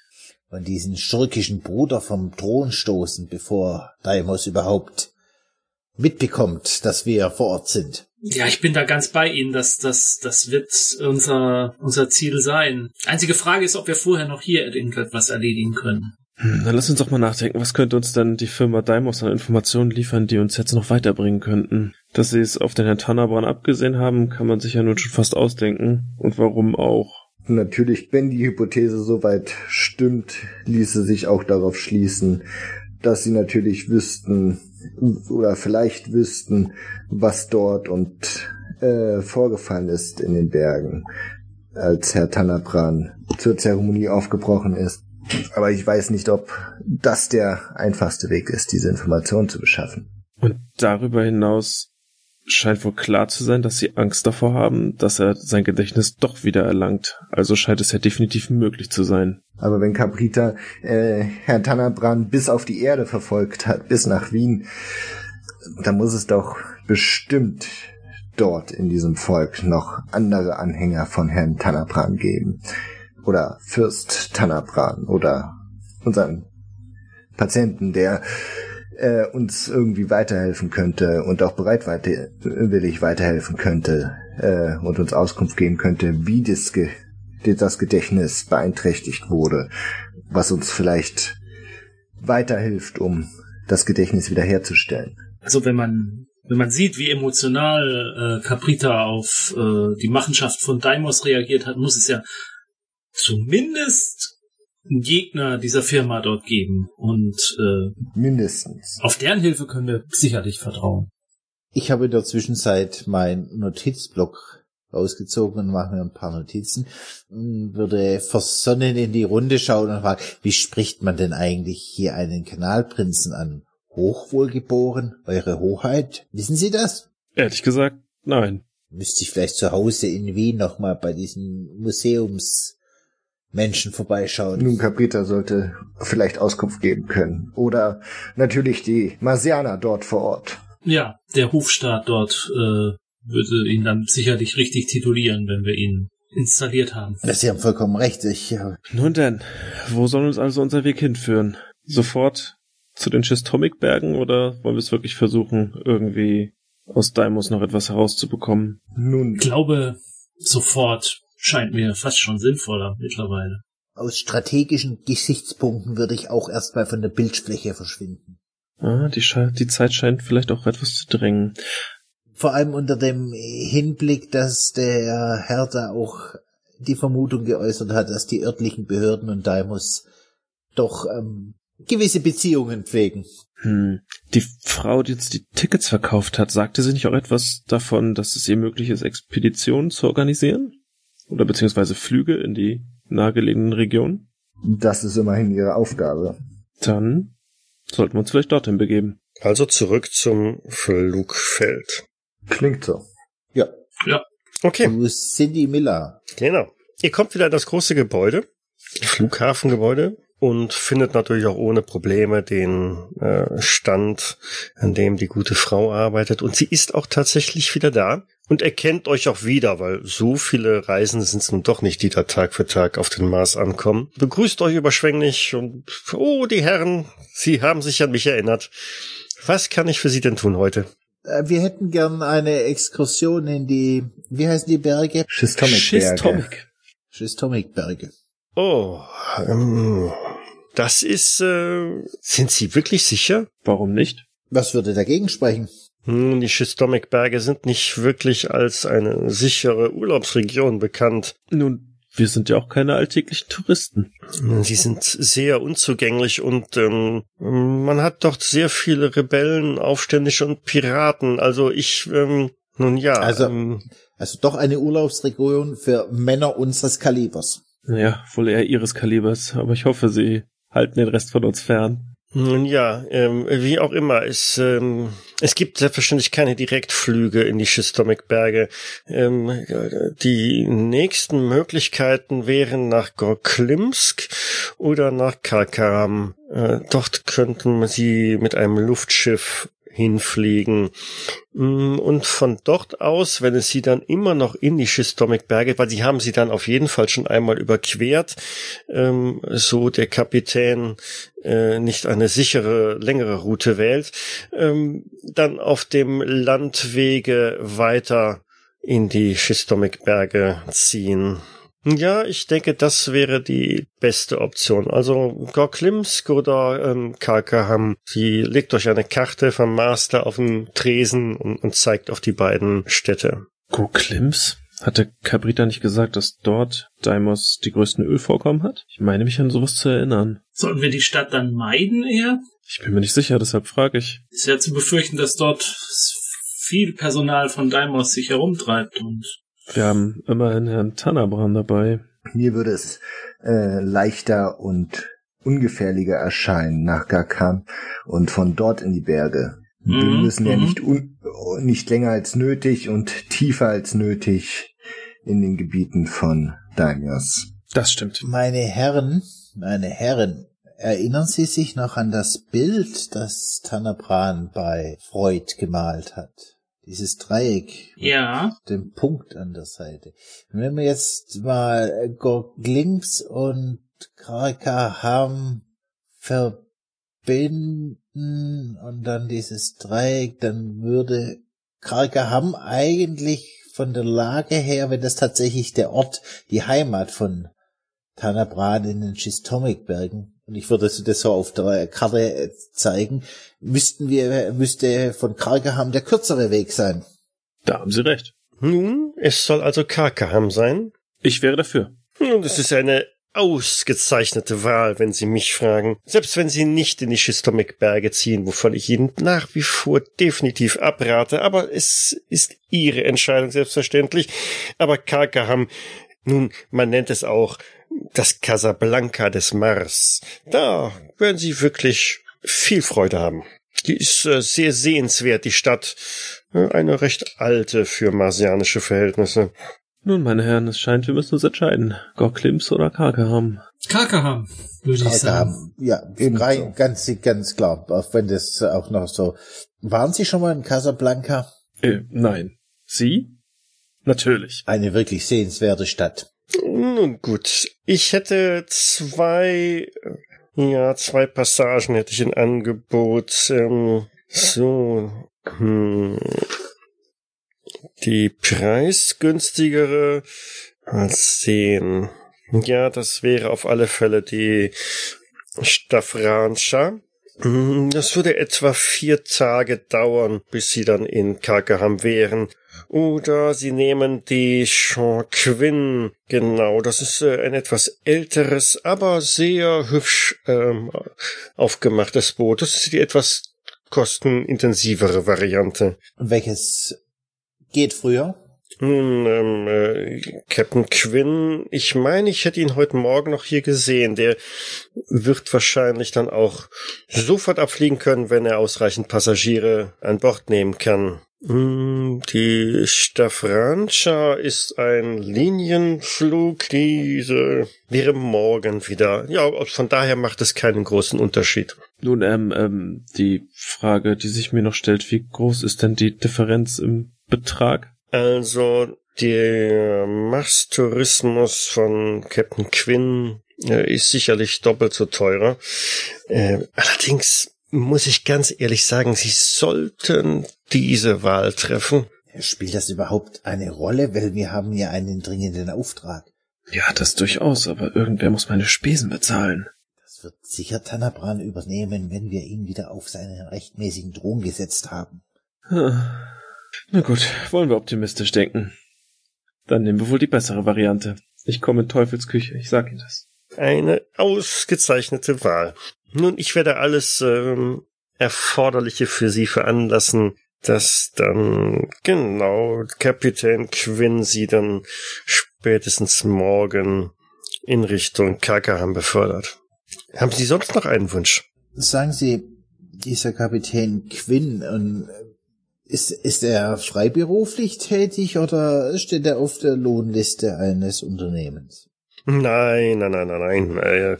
Und diesen schurkischen Bruder vom Thron stoßen, bevor Daimos überhaupt mitbekommt, dass wir vor Ort sind. Ja, ich bin da ganz bei Ihnen, dass das, das wird unser, unser Ziel sein. Einzige Frage ist, ob wir vorher noch hier irgendetwas erledigen können. Hm, Dann lass uns doch mal nachdenken, was könnte uns denn die Firma Daimos an Informationen liefern, die uns jetzt noch weiterbringen könnten? Dass sie es auf den Herrn Tannerbrand abgesehen haben, kann man sich ja nun schon fast ausdenken. Und warum auch? Natürlich, wenn die Hypothese soweit stimmt, ließe sich auch darauf schließen, dass sie natürlich wüssten oder vielleicht wüssten, was dort und äh, vorgefallen ist in den Bergen, als Herr Tanapran zur Zeremonie aufgebrochen ist. Aber ich weiß nicht, ob das der einfachste Weg ist, diese Information zu beschaffen. Und darüber hinaus scheint wohl klar zu sein, dass sie Angst davor haben, dass er sein Gedächtnis doch wieder erlangt. Also scheint es ja definitiv möglich zu sein. Aber wenn Caprita äh, Herrn Tannerbrand bis auf die Erde verfolgt hat, bis nach Wien, dann muss es doch bestimmt dort in diesem Volk noch andere Anhänger von Herrn Tannerbrand geben. Oder Fürst Tannerbrand oder unseren Patienten, der äh, uns irgendwie weiterhelfen könnte und auch bereitwillig weiterhelfen könnte äh, und uns Auskunft geben könnte, wie das, Ge das Gedächtnis beeinträchtigt wurde, was uns vielleicht weiterhilft, um das Gedächtnis wiederherzustellen. Also wenn man wenn man sieht, wie emotional äh, Caprita auf äh, die Machenschaft von Daimos reagiert hat, muss es ja zumindest Gegner dieser Firma dort geben. Und äh, Mindestens. Auf deren Hilfe können wir sicherlich vertrauen. Ich habe in der Zwischenzeit meinen Notizblock rausgezogen und mache mir ein paar Notizen und würde versonnen in die Runde schauen und fragen, wie spricht man denn eigentlich hier einen Kanalprinzen an? Hochwohlgeboren, Eure Hoheit? Wissen Sie das? Ehrlich gesagt, nein. Müsste ich vielleicht zu Hause in Wien nochmal bei diesen Museumsmenschen vorbeischauen. Nun, Caprita sollte vielleicht Auskunft geben können. Oder natürlich die Marsianer dort vor Ort. ja, der Hofstaat dort äh, würde ihn dann sicherlich richtig titulieren, wenn wir ihn installiert haben. Ja, Sie haben vollkommen recht. Ich, äh, Nun denn, wo soll uns also unser Weg hinführen? Sofort zu den Schistomik-Bergen oder wollen wir es wirklich versuchen, irgendwie aus Daimos noch etwas herauszubekommen? Nun, Ich glaube, sofort scheint mir fast schon sinnvoller mittlerweile. aus strategischen Gesichtspunkten würde ich auch erstmal von der Bildfläche verschwinden. Ah, die, Sche die Zeit scheint vielleicht auch etwas zu drängen. Vor allem unter dem Hinblick, dass der Herr da auch die Vermutung geäußert hat, dass die örtlichen Behörden und Daimos doch ähm, gewisse Beziehungen pflegen. Hm. Die Frau, die uns die Tickets verkauft hat, sagte sie nicht auch etwas davon, dass es ihr möglich ist, Expeditionen zu organisieren? Oder beziehungsweise Flüge in die nahegelegenen Regionen? das ist immerhin ihre Aufgabe. Dann sollten wir uns vielleicht dorthin begeben. Also zurück zum Flugfeld. Klingt so. Ja, Okay, du Cindy Miller. genau. Ihr kommt wieder in das große Gebäude, Flughafengebäude, und findet natürlich auch ohne Probleme den äh, Stand, an dem die gute Frau arbeitet. Und sie ist auch tatsächlich wieder da und erkennt euch auch wieder, weil so viele Reisende sind es nun doch nicht, die da Tag für Tag auf den Mars ankommen. Begrüßt euch überschwänglich und oh, die Herren, Sie haben sich an mich erinnert. Was kann ich für Sie denn tun heute? Äh, Wir hätten gern eine Exkursion in die, wie heißen die Berge? Schistomic Schistomic. Schistomik-Berge. Oh, ähm, das ist, äh, sind Sie wirklich sicher? Warum nicht? Was würde dagegen sprechen? Hm, die Schistomic-Berge sind nicht wirklich als eine sichere Urlaubsregion bekannt. Nun, wir sind ja auch keine alltäglichen Touristen. Sie sind sehr unzugänglich und ähm, man hat dort sehr viele Rebellen, Aufständische und Piraten. Also ich, ähm, nun ja. Also- ähm, Also doch eine Urlaubsregion für Männer unseres Kalibers. Naja, wohl eher ihres Kalibers, aber ich hoffe, sie halten den Rest von uns fern. Nun ja, ähm, wie auch immer, es, ähm, es gibt selbstverständlich keine Direktflüge in die Schistomic-Berge. Ähm, die nächsten Möglichkeiten wären nach Gorklimsk oder nach Karkaram. Äh, dort könnten sie mit einem Luftschiff hinfliegen. Mm, Und von dort aus, wenn es sie dann immer noch in die Schistomic-Berge, weil sie haben sie dann auf jeden Fall schon einmal überquert, ähm, so der Kapitän äh, nicht eine sichere, längere Route wählt, ähm, dann auf dem Landwege weiter in die Schistomic-Berge ziehen. Ja, ich denke, das wäre die beste Option. Also Gorklimsk oder ähm, Karkaham. Sie legt euch eine Karte vom Master auf den Tresen und, und zeigt auf die beiden Städte. Go Klims? Hatte Cabrita nicht gesagt, dass dort Deimos die größten Ölvorkommen hat? Ich meine mich an sowas zu erinnern. Sollten wir die Stadt dann meiden eher? Ich bin mir nicht sicher, deshalb frage ich. Ist ja zu befürchten, dass dort viel Personal von Daimos sich herumtreibt und Wir haben immerhin Herrn Tanabran dabei. Mir würde es äh, leichter und ungefährlicher erscheinen nach Garkam und von dort in die Berge. Wir Mhm, müssen ja mhm. nicht, un nicht länger als nötig und tiefer als nötig in den Gebieten von Daimios. Das stimmt. Meine Herren, meine Herren, erinnern Sie sich noch an das Bild, das Tanabran bei Freud gemalt hat? Dieses Dreieck ja, mit dem Punkt an der Seite. Und wenn wir jetzt mal Gorglims und Karkaham verbinden und dann dieses Dreieck, dann würde Karkaham eigentlich von der Lage her, wenn das tatsächlich der Ort, die Heimat von Tanabran in den Schistomikbergen, und ich würde das so auf der Karte äh, zeigen, müssten wir, müsste von Karkaham der kürzere Weg sein. Da haben Sie recht. Nun, es soll also Karkaham sein. Ich wäre dafür. Und es ist eine ausgezeichnete Wahl, wenn Sie mich fragen. Selbst wenn Sie nicht in die Schistomic-Berge ziehen, wovon ich Ihnen nach wie vor definitiv abrate, aber es ist Ihre Entscheidung selbstverständlich. Aber Karkaham, nun, man nennt es auch das Casablanca des Mars. Da werden Sie wirklich viel Freude haben. Die ist äh, sehr sehenswert, die Stadt. Äh, Eine recht alte für marsianische Verhältnisse. Nun, meine Herren, es scheint, wir müssen uns entscheiden. Gorklims oder Karkaham. Karkaham, würde ich sagen. Ja, Ebenso. rein, ganz, ganz klar, auch wenn das auch noch so. Waren Sie schon mal in Casablanca? Äh, nein. Sie? Natürlich. Eine wirklich sehenswerte Stadt. Nun gut, ich hätte zwei, ja, zwei Passagen hätte ich in Angebot. Ähm, so, hm, die preisgünstigere, mal sehen. Ja, das wäre auf alle Fälle die Staffranscha. Hm, Das würde etwa vier Tage dauern, bis sie dann in Karkaham wären. Oder sie nehmen die Chanquin. Genau, das ist äh, ein etwas älteres, aber sehr hübsch ähm, aufgemachtes Boot. Das ist die etwas kostenintensivere Variante. Welches geht früher? Nun, ähm, äh, Captain Quinn, ich meine, ich hätte ihn heute Morgen noch hier gesehen. Der wird wahrscheinlich dann auch sofort abfliegen können, wenn er ausreichend Passagiere an Bord nehmen kann. Mm, Die Staffrancia ist ein Linienflug. Diese wäre morgen wieder. Ja, von daher macht es keinen großen Unterschied. Nun, ähm, ähm, die Frage, die sich mir noch stellt, wie groß ist denn die Differenz im Betrag? Also, der Mars-Tourismus von Captain Quinn äh, ist sicherlich doppelt so teurer. Äh, allerdings muss ich ganz ehrlich sagen, Sie sollten diese Wahl treffen. Spielt das überhaupt eine Rolle? Weil wir haben ja einen dringenden Auftrag. Ja, das durchaus, aber irgendwer muss meine Spesen bezahlen. Das wird sicher Tanabran übernehmen, wenn wir ihn wieder auf seinen rechtmäßigen Thron gesetzt haben. Ah. Na gut, wollen wir optimistisch denken. Dann nehmen wir wohl die bessere Variante. Ich komme in Teufels Küche, ich sag Ihnen das. Eine ausgezeichnete Wahl. Nun, ich werde alles ähm, Erforderliche für Sie veranlassen, dass dann genau Kapitän Quinn Sie dann spätestens morgen in Richtung Kakaham befördert. Haben Sie sonst noch einen Wunsch? Sagen Sie, dieser Kapitän Quinn, ähm, ist, ist er freiberuflich tätig oder steht er auf der Lohnliste eines Unternehmens? Nein, nein, nein, nein, nein. Äh,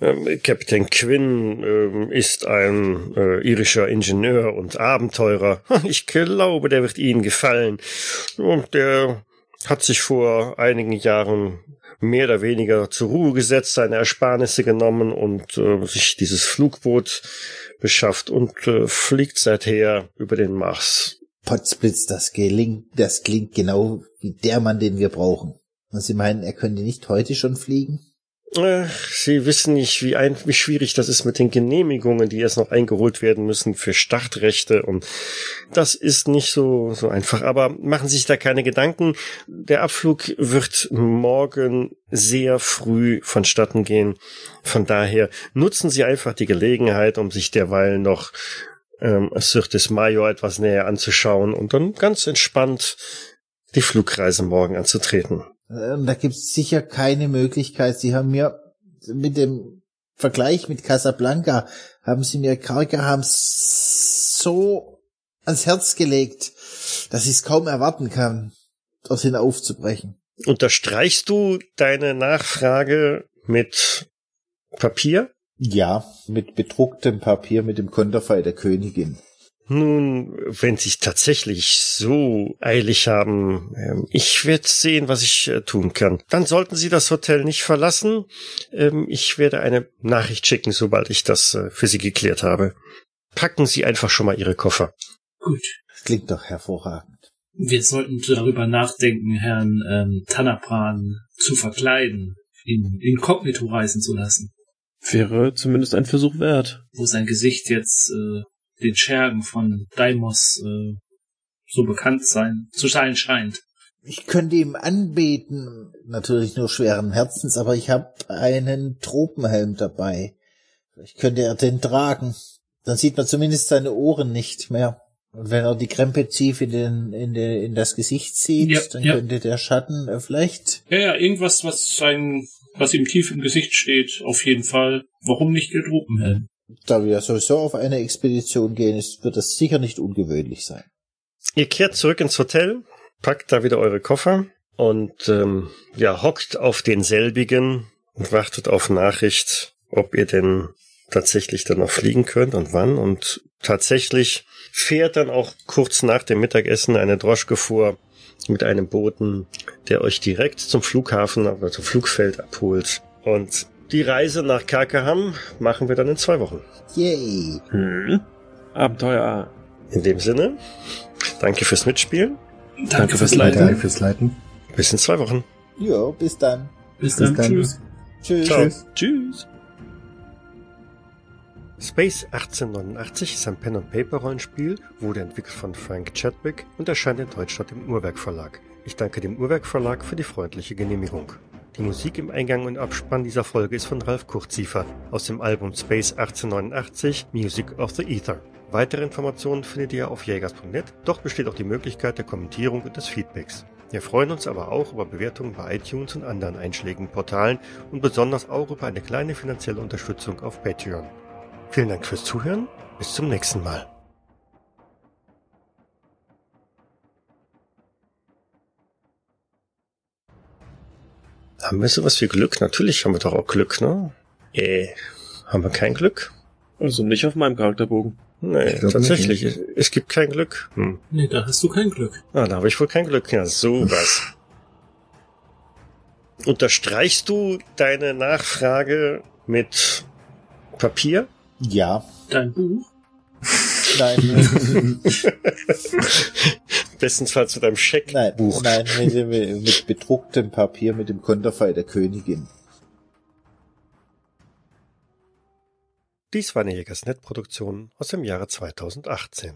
ähm, Kapitän Quinn ähm, ist ein äh, irischer Ingenieur und Abenteurer. Ich glaube, der wird Ihnen gefallen. Und der hat sich vor einigen Jahren mehr oder weniger zur Ruhe gesetzt, seine Ersparnisse genommen und äh, sich dieses Flugboot beschafft und äh, fliegt seither über den Mars. Potzblitz, das gelingt, das klingt genau wie der Mann, den wir brauchen. Und Sie meinen, er könnte nicht heute schon fliegen? Äh, Sie wissen nicht, wie, ein, wie schwierig das ist mit den Genehmigungen, die erst noch eingeholt werden müssen für Startrechte und das ist nicht so, so einfach. Aber machen Sie sich da keine Gedanken. Der Abflug wird morgen sehr früh vonstatten gehen. Von daher nutzen Sie einfach die Gelegenheit, um sich derweil noch ähm, Syrtis Major etwas näher anzuschauen und dann ganz entspannt die Flugreise morgen anzutreten. Ähm, Da gibt es sicher keine Möglichkeit. Sie haben mir mit dem Vergleich mit Casablanca, haben Sie mir Karkaham so ans Herz gelegt, dass ich es kaum erwarten kann, dorthin aufzubrechen. Unterstreichst du deine Nachfrage mit Papier? Ja, mit bedrucktem Papier mit dem Konterfei der Königin. Nun, wenn Sie es tatsächlich so eilig haben, ähm, ich werde sehen, was ich äh, tun kann. Dann sollten Sie das Hotel nicht verlassen. Ähm, ich werde eine Nachricht schicken, sobald ich das äh, für Sie geklärt habe. Packen Sie einfach schon mal Ihre Koffer. Gut. Das klingt doch hervorragend. Wir sollten darüber nachdenken, Herrn ähm, Tanapran zu verkleiden, ihn inkognito reisen zu lassen, Wäre zumindest ein Versuch wert. wo sein Gesicht jetzt äh, den Schergen von Daimos äh, so bekannt sein zu sein scheint. Ich könnte ihm anbeten, natürlich nur schweren Herzens, aber ich habe einen Tropenhelm dabei. Vielleicht könnte er den tragen. Dann sieht man zumindest seine Ohren nicht mehr. Und wenn er die Krempe tief in, den, in, den, in das Gesicht zieht, Ja, dann ja. könnte der Schatten äh, vielleicht. Ja, ja, irgendwas, was sein, was ihm tief im Gesicht steht, auf jeden Fall. Warum nicht der Tropenhelm? Da wir sowieso auf eine Expedition gehen, wird das sicher nicht ungewöhnlich sein. Ihr kehrt zurück ins Hotel, packt da wieder eure Koffer und ähm, ja, hockt auf denselbigen und wartet auf Nachricht, ob ihr denn tatsächlich dann noch fliegen könnt und wann. Und tatsächlich fährt dann auch kurz nach dem Mittagessen eine Droschke vor mit einem Boten, der euch direkt zum Flughafen, aber zum Flugfeld abholt. Und die Reise nach Karkaham machen wir dann in zwei Wochen. Yay! Hm? Abenteuer. In dem Sinne, danke fürs Mitspielen. Danke fürs Danke Leiten. fürs Leiten. Bis in zwei Wochen. Ja, bis dann. Bis Bis dann. dann. Tschüss. Tschüss. Ciao. Tschüss. Space 1889 ist ein Pen-and-Paper-Rollenspiel, wurde entwickelt von Frank Chadwick und erscheint in Deutschland im Uhrwerk Verlag. Ich danke dem Uhrwerk Verlag für die freundliche Genehmigung. Die Musik im Eingang und Abspann dieser Folge ist von Ralf Kurziefer aus dem Album Space 1889 Music of the Ether. Weitere Informationen findet ihr auf jägers.net, dort besteht auch die Möglichkeit der Kommentierung und des Feedbacks. Wir freuen uns aber auch über Bewertungen bei iTunes und anderen einschlägigen Portalen und besonders auch über eine kleine finanzielle Unterstützung auf Patreon. Vielen Dank fürs Zuhören. Bis zum nächsten Mal. Haben wir sowas wie Glück? Natürlich haben wir doch auch Glück, ne? Äh, haben wir kein Glück? Also nicht auf meinem Charakterbogen. Nee, tatsächlich. Es gibt kein Glück. Hm. Nee, da hast du kein Glück. Ah, da habe ich wohl kein Glück. Ja, sowas. Unterstreichst du deine Nachfrage mit Papier? Ja. Dein Buch? Nein. Bestenfalls mit einem Scheck. nein. Nein, mit, mit, mit bedrucktem Papier mit dem Konterfei der Königin. Dies war eine Jägersnet-Produktion aus dem Jahre 2018.